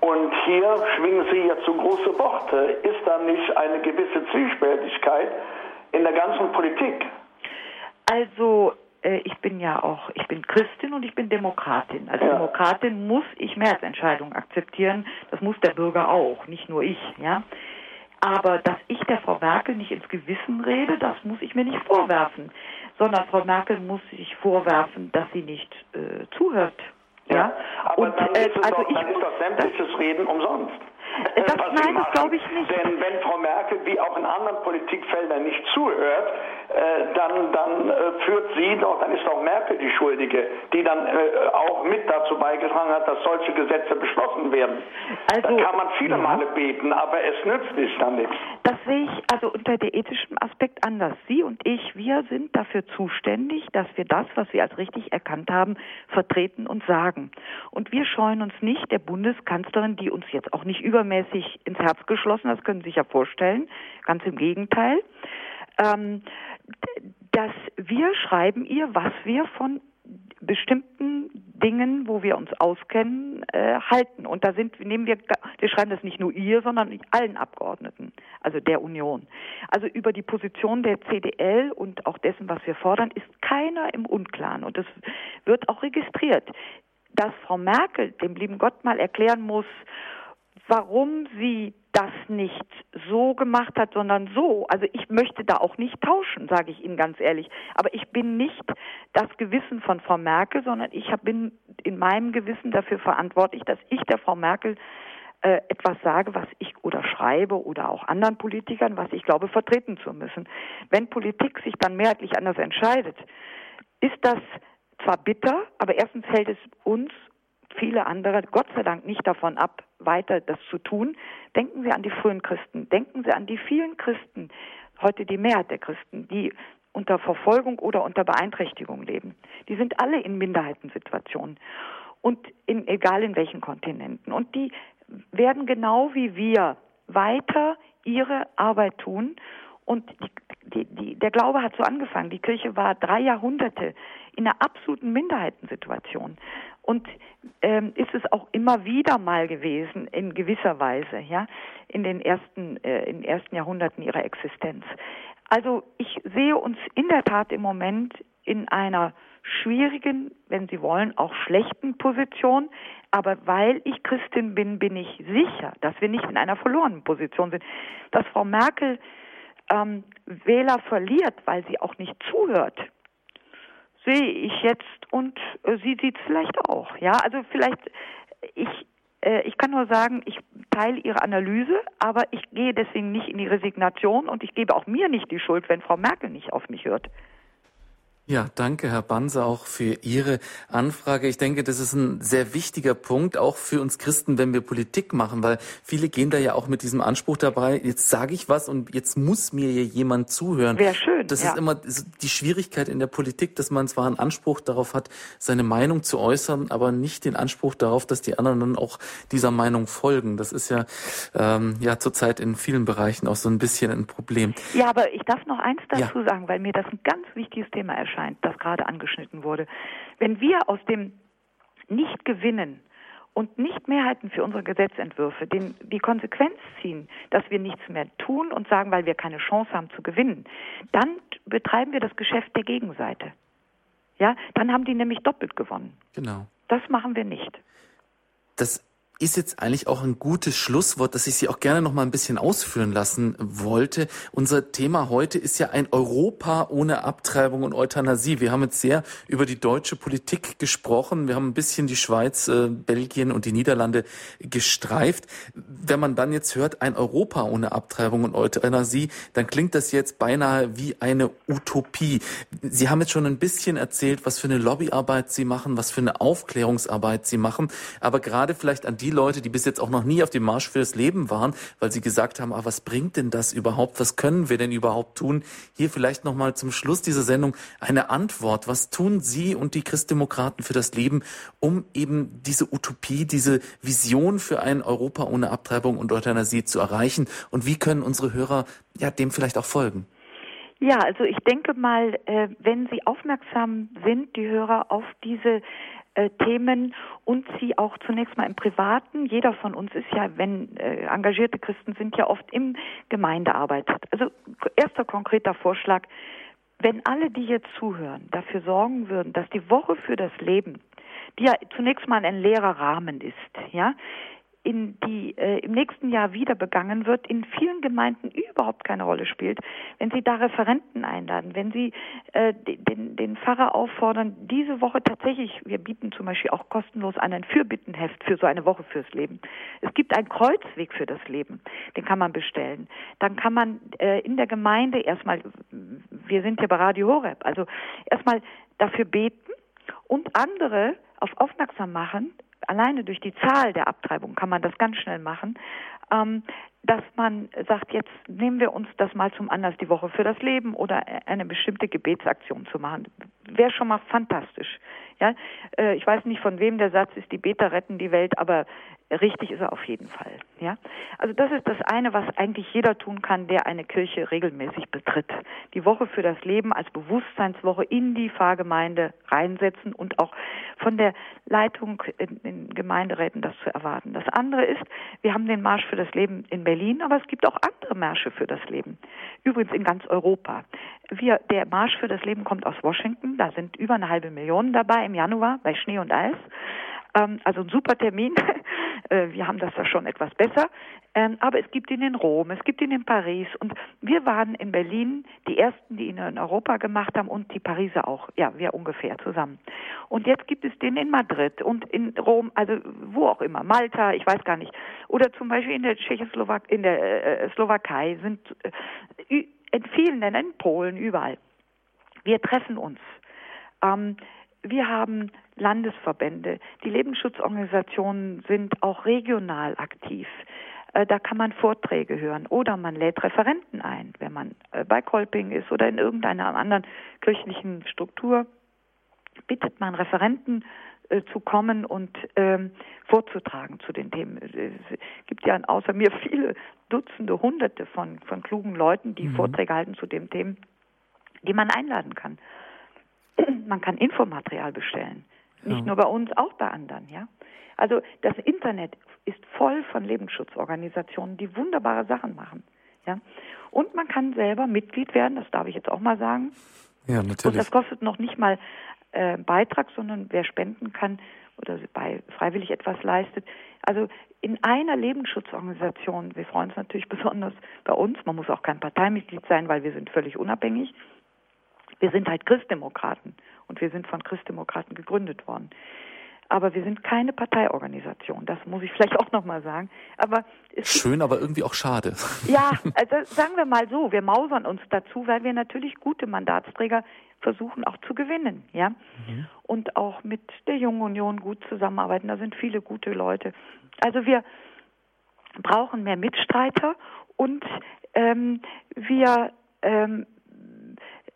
Und hier schwingen Sie ja zu große Worte. Ist da nicht eine gewisse Zwiespältigkeit in der ganzen Politik? Also äh, ich bin ja auch, ich bin Christin und ich bin Demokratin. Als ja. Demokratin muss ich Mehrheitsentscheidungen akzeptieren. Das muss der Bürger auch, nicht nur ich, ja. Aber dass ich der Frau Merkel nicht ins Gewissen rede, das muss ich mir nicht vorwerfen, sondern Frau Merkel muss sich vorwerfen, dass sie nicht äh, zuhört. Ja, ja. aber und, dann, äh, ist, also doch, dann ist doch sämtliches Reden umsonst. Das, nein, das glaube ich nicht. Denn wenn Frau Merkel wie auch in anderen Politikfeldern nicht zuhört, äh, dann, dann äh, führt sie doch, dann ist doch Merkel die Schuldige, die dann äh, auch mit dazu beigetragen hat, dass solche Gesetze beschlossen werden. Also, da kann man viele ja. Male beten, aber es nützt nicht dann nichts. Das sehe ich also unter der ethischen Aspekt anders. Sie und ich, wir sind dafür zuständig, dass wir das, was wir als richtig erkannt haben, vertreten und sagen. Und wir scheuen uns nicht der Bundeskanzlerin, die uns jetzt auch nicht übermäßig ins Herz geschlossen, das können Sie sich ja vorstellen, ganz im Gegenteil. Ähm, dass wir schreiben ihr, was wir von bestimmten Dingen, wo wir uns auskennen, äh, halten. Und da sind, nehmen wir, wir schreiben das nicht nur ihr, sondern allen Abgeordneten, also der Union. Also über die Position der CDL und auch dessen, was wir fordern, ist keiner im Unklaren. Und das wird auch registriert. Dass Frau Merkel dem lieben Gott mal erklären muss, warum sie das nicht so gemacht hat, sondern so. Also ich möchte da auch nicht tauschen, sage ich Ihnen ganz ehrlich. Aber ich bin nicht das Gewissen von Frau Merkel, sondern ich bin in meinem Gewissen dafür verantwortlich, dass ich der Frau Merkel äh, etwas sage, was ich oder schreibe oder auch anderen Politikern, was ich glaube, vertreten zu müssen. Wenn Politik sich dann mehrheitlich anders entscheidet, ist das zwar bitter, aber erstens hält es uns viele andere, Gott sei Dank, nicht davon ab, weiter das zu tun. Denken Sie an die frühen Christen. Denken Sie an die vielen Christen, heute die Mehrheit der Christen, die unter Verfolgung oder unter Beeinträchtigung leben. Die sind alle in Minderheitensituationen und in, egal in welchen Kontinenten. Und die werden genau wie wir weiter ihre Arbeit tun. Und die, die, der Glaube hat so angefangen. Die Kirche war drei Jahrhunderte in einer absoluten Minderheitensituation und ähm, ist es auch immer wieder mal gewesen in gewisser Weise, ja, in den ersten äh, in ersten Jahrhunderten ihrer Existenz. Also ich sehe uns in der Tat im Moment in einer schwierigen, wenn Sie wollen, auch schlechten Position. Aber weil ich Christin bin, bin ich sicher, dass wir nicht in einer verlorenen Position sind. Dass Frau Merkel ähm, Wähler verliert, weil sie auch nicht zuhört, sehe ich jetzt und äh, sie sieht es vielleicht auch. Ja, also vielleicht ich äh, ich kann nur sagen, ich teile Ihre Analyse, aber ich gehe deswegen nicht in die Resignation und ich gebe auch mir nicht die Schuld, wenn Frau Merkel nicht auf mich hört. Ja, danke, Herr Banse, auch für Ihre Anfrage. Ich denke, das ist ein sehr wichtiger Punkt, auch für uns Christen, wenn wir Politik machen, weil viele gehen da ja auch mit diesem Anspruch dabei, jetzt sage ich was und jetzt muss mir hier jemand zuhören. Wäre schön. Das ja. ist immer die Schwierigkeit in der Politik, dass man zwar einen Anspruch darauf hat, seine Meinung zu äußern, aber nicht den Anspruch darauf, dass die anderen dann auch dieser Meinung folgen. Das ist ja, ähm, ja zurzeit in vielen Bereichen auch so ein bisschen ein Problem. Ja, aber ich darf noch eins dazu ja. sagen, weil mir das ein ganz wichtiges Thema erscheint erscheint, das gerade angeschnitten wurde. Wenn wir aus dem nicht gewinnen und nicht Mehrheiten für unsere Gesetzentwürfe den, die Konsequenz ziehen, dass wir nichts mehr tun und sagen, weil wir keine Chance haben zu gewinnen, dann betreiben wir das Geschäft der Gegenseite. Ja, dann haben die nämlich doppelt gewonnen. Genau. Das machen wir nicht. Das ist jetzt eigentlich auch ein gutes Schlusswort, dass ich Sie auch gerne noch mal ein bisschen ausführen lassen wollte. Unser Thema heute ist ja ein Europa ohne Abtreibung und Euthanasie. Wir haben jetzt sehr über die deutsche Politik gesprochen. Wir haben ein bisschen die Schweiz, äh, Belgien und die Niederlande gestreift. Wenn man dann jetzt hört, ein Europa ohne Abtreibung und Euthanasie, dann klingt das jetzt beinahe wie eine Utopie. Sie haben jetzt schon ein bisschen erzählt, was für eine Lobbyarbeit Sie machen, was für eine Aufklärungsarbeit Sie machen. Aber gerade vielleicht an die Leute, die bis jetzt auch noch nie auf dem Marsch fürs Leben waren, weil sie gesagt haben, ah, was bringt denn das überhaupt? Was können wir denn überhaupt tun? Hier vielleicht noch mal zum Schluss dieser Sendung eine Antwort. Was tun Sie und die Christdemokraten für das Leben, um eben diese Utopie, diese Vision für ein Europa ohne Abtreibung und Euthanasie zu erreichen? Und wie können unsere Hörer ja dem vielleicht auch folgen? Ja, also ich denke mal, äh, wenn Sie aufmerksam sind, die Hörer, auf diese äh, Themen und sie auch zunächst mal im Privaten. Jeder von uns ist ja, wenn äh, engagierte Christen sind, ja oft im Gemeindearbeit. Also erster konkreter Vorschlag, wenn alle, die jetzt zuhören, dafür sorgen würden, dass die Woche für das Leben, die ja zunächst mal ein leerer Rahmen ist, ja, in die äh, im nächsten Jahr wieder begangen wird, in vielen Gemeinden überhaupt keine Rolle spielt. Wenn Sie da Referenten einladen, wenn Sie äh, den, den Pfarrer auffordern, diese Woche tatsächlich, wir bieten zum Beispiel auch kostenlos ein Fürbittenheft für so eine Woche fürs Leben. Es gibt einen Kreuzweg für das Leben, den kann man bestellen. Dann kann man äh, in der Gemeinde erstmal, wir sind hier bei Radio Horeb, also erstmal dafür beten und andere auf aufmerksam machen, alleine durch die Zahl der Abtreibungen kann man das ganz schnell machen, ähm, dass man sagt, jetzt nehmen wir uns das mal zum Anlass, die Woche für das Leben oder eine bestimmte Gebetsaktion zu machen. Wäre schon mal fantastisch. Ja, äh, ich weiß nicht, von wem der Satz ist, die Beter retten die Welt, aber richtig ist er auf jeden Fall. Ja, also das ist das eine, was eigentlich jeder tun kann, der eine Kirche regelmäßig betritt. Die Woche für das Leben als Bewusstseinswoche in die Pfarrgemeinde reinsetzen und auch von der Leitung in, in Gemeinderäten das zu erwarten. Das andere ist, wir haben den Marsch für das Leben in Berlin, aber es gibt auch andere Märsche für das Leben. Übrigens in ganz Europa. Wir, der Marsch für das Leben kommt aus Washington, da sind über eine halbe Million dabei im Januar bei Schnee und Eis. Ähm, also ein super Termin. (laughs) Äh, wir haben das da schon etwas besser. Ähm, aber es gibt ihn in Rom, es gibt ihn in Paris. Und wir waren in Berlin die Ersten, die ihn in Europa gemacht haben und die Pariser auch. Ja, wir ungefähr zusammen. Und jetzt gibt es den in Madrid und in Rom, also wo auch immer. Malta, ich weiß gar nicht. Oder zum Beispiel in der Tschechoslowak in der äh, Slowakei sind äh, in vielen Ländern, in Polen, überall. Wir treffen uns. Ähm, wir haben Landesverbände. Die Lebensschutzorganisationen sind auch regional aktiv. Äh, da kann man Vorträge hören oder man lädt Referenten ein, wenn man äh, bei Kolping ist oder in irgendeiner anderen kirchlichen Struktur. Bittet man Referenten äh, zu kommen und ähm, vorzutragen zu den Themen. Es gibt ja außer mir viele Dutzende, Hunderte von, von klugen Leuten, die mhm. Vorträge halten zu den Themen, die man einladen kann. (clears throat) Man kann Infomaterial bestellen. Nicht ja. nur bei uns, auch bei anderen, ja. Also das Internet ist voll von Lebensschutzorganisationen, die wunderbare Sachen machen, ja. Und man kann selber Mitglied werden, das darf ich jetzt auch mal sagen. Ja, natürlich. Und das kostet noch nicht mal äh, Beitrag, sondern wer spenden kann oder bei freiwillig etwas leistet. Also in einer Lebensschutzorganisation, wir freuen uns natürlich (laughs) besonders bei uns, man muss auch kein Parteimitglied sein, weil wir sind völlig unabhängig. Wir sind halt Christdemokraten und wir sind von Christdemokraten gegründet worden. Aber wir sind keine Parteiorganisation, das muss ich vielleicht auch nochmal sagen. Aber Schön, aber irgendwie auch schade. Ja, also sagen wir mal so, wir mausern uns dazu, weil wir natürlich gute Mandatsträger versuchen auch zu gewinnen, ja. Mhm. Und auch mit der Jungen Union gut zusammenarbeiten. Da sind viele gute Leute. Also wir brauchen mehr Mitstreiter und ähm, wir ähm,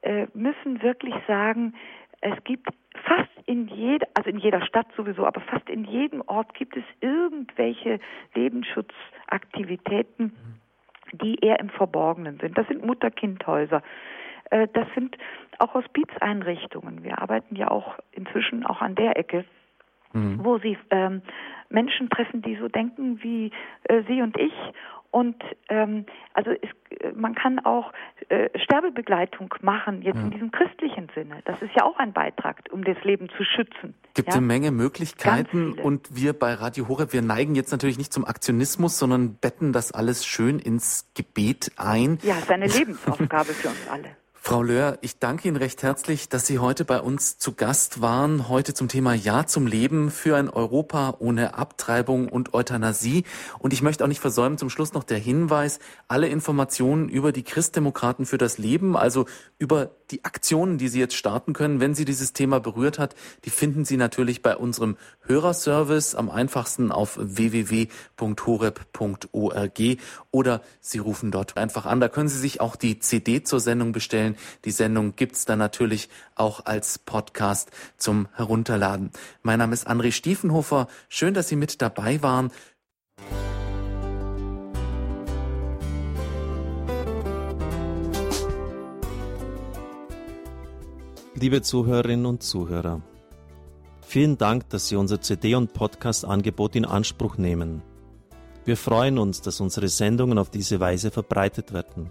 äh, müssen wirklich sagen, es gibt fast in jeder, also in jeder Stadt sowieso, aber fast in jedem Ort gibt es irgendwelche Lebensschutzaktivitäten, die eher im Verborgenen sind. Das sind Mutter-Kind-Häuser. Äh, das sind auch Hospizeinrichtungen. Wir arbeiten ja auch inzwischen auch an der Ecke, mhm. wo sie ähm, Menschen treffen, die so denken wie äh, Sie und ich und ähm, also es, man kann auch äh, Sterbebegleitung machen, jetzt ja. in diesem christlichen Sinne. Das ist ja auch ein Beitrag, um das Leben zu schützen. Gibt ja? eine Menge Möglichkeiten und wir bei Radio Horeb, wir neigen jetzt natürlich nicht zum Aktionismus, sondern betten das alles schön ins Gebet ein. Ja, es ist eine Lebensaufgabe für uns alle. Frau Löhr, ich danke Ihnen recht herzlich, dass Sie heute bei uns zu Gast waren. Heute zum Thema Ja zum Leben für ein Europa ohne Abtreibung und Euthanasie. Und ich möchte auch nicht versäumen, zum Schluss noch der Hinweis, alle Informationen über die Christdemokraten für das Leben, also über die Aktionen, die Sie jetzt starten können, wenn Sie dieses Thema berührt hat, die finden Sie natürlich bei unserem Hörerservice am einfachsten auf www.horeb.org oder Sie rufen dort einfach an. Da können Sie sich auch die CD zur Sendung bestellen. Die Sendung gibt's dann natürlich auch als Podcast zum Herunterladen. Mein Name ist André Stiefenhofer. Schön, dass Sie mit dabei waren. Liebe Zuhörerinnen und Zuhörer, vielen Dank, dass Sie unser CD- und Podcast-Angebot in Anspruch nehmen. Wir freuen uns, dass unsere Sendungen auf diese Weise verbreitet werden.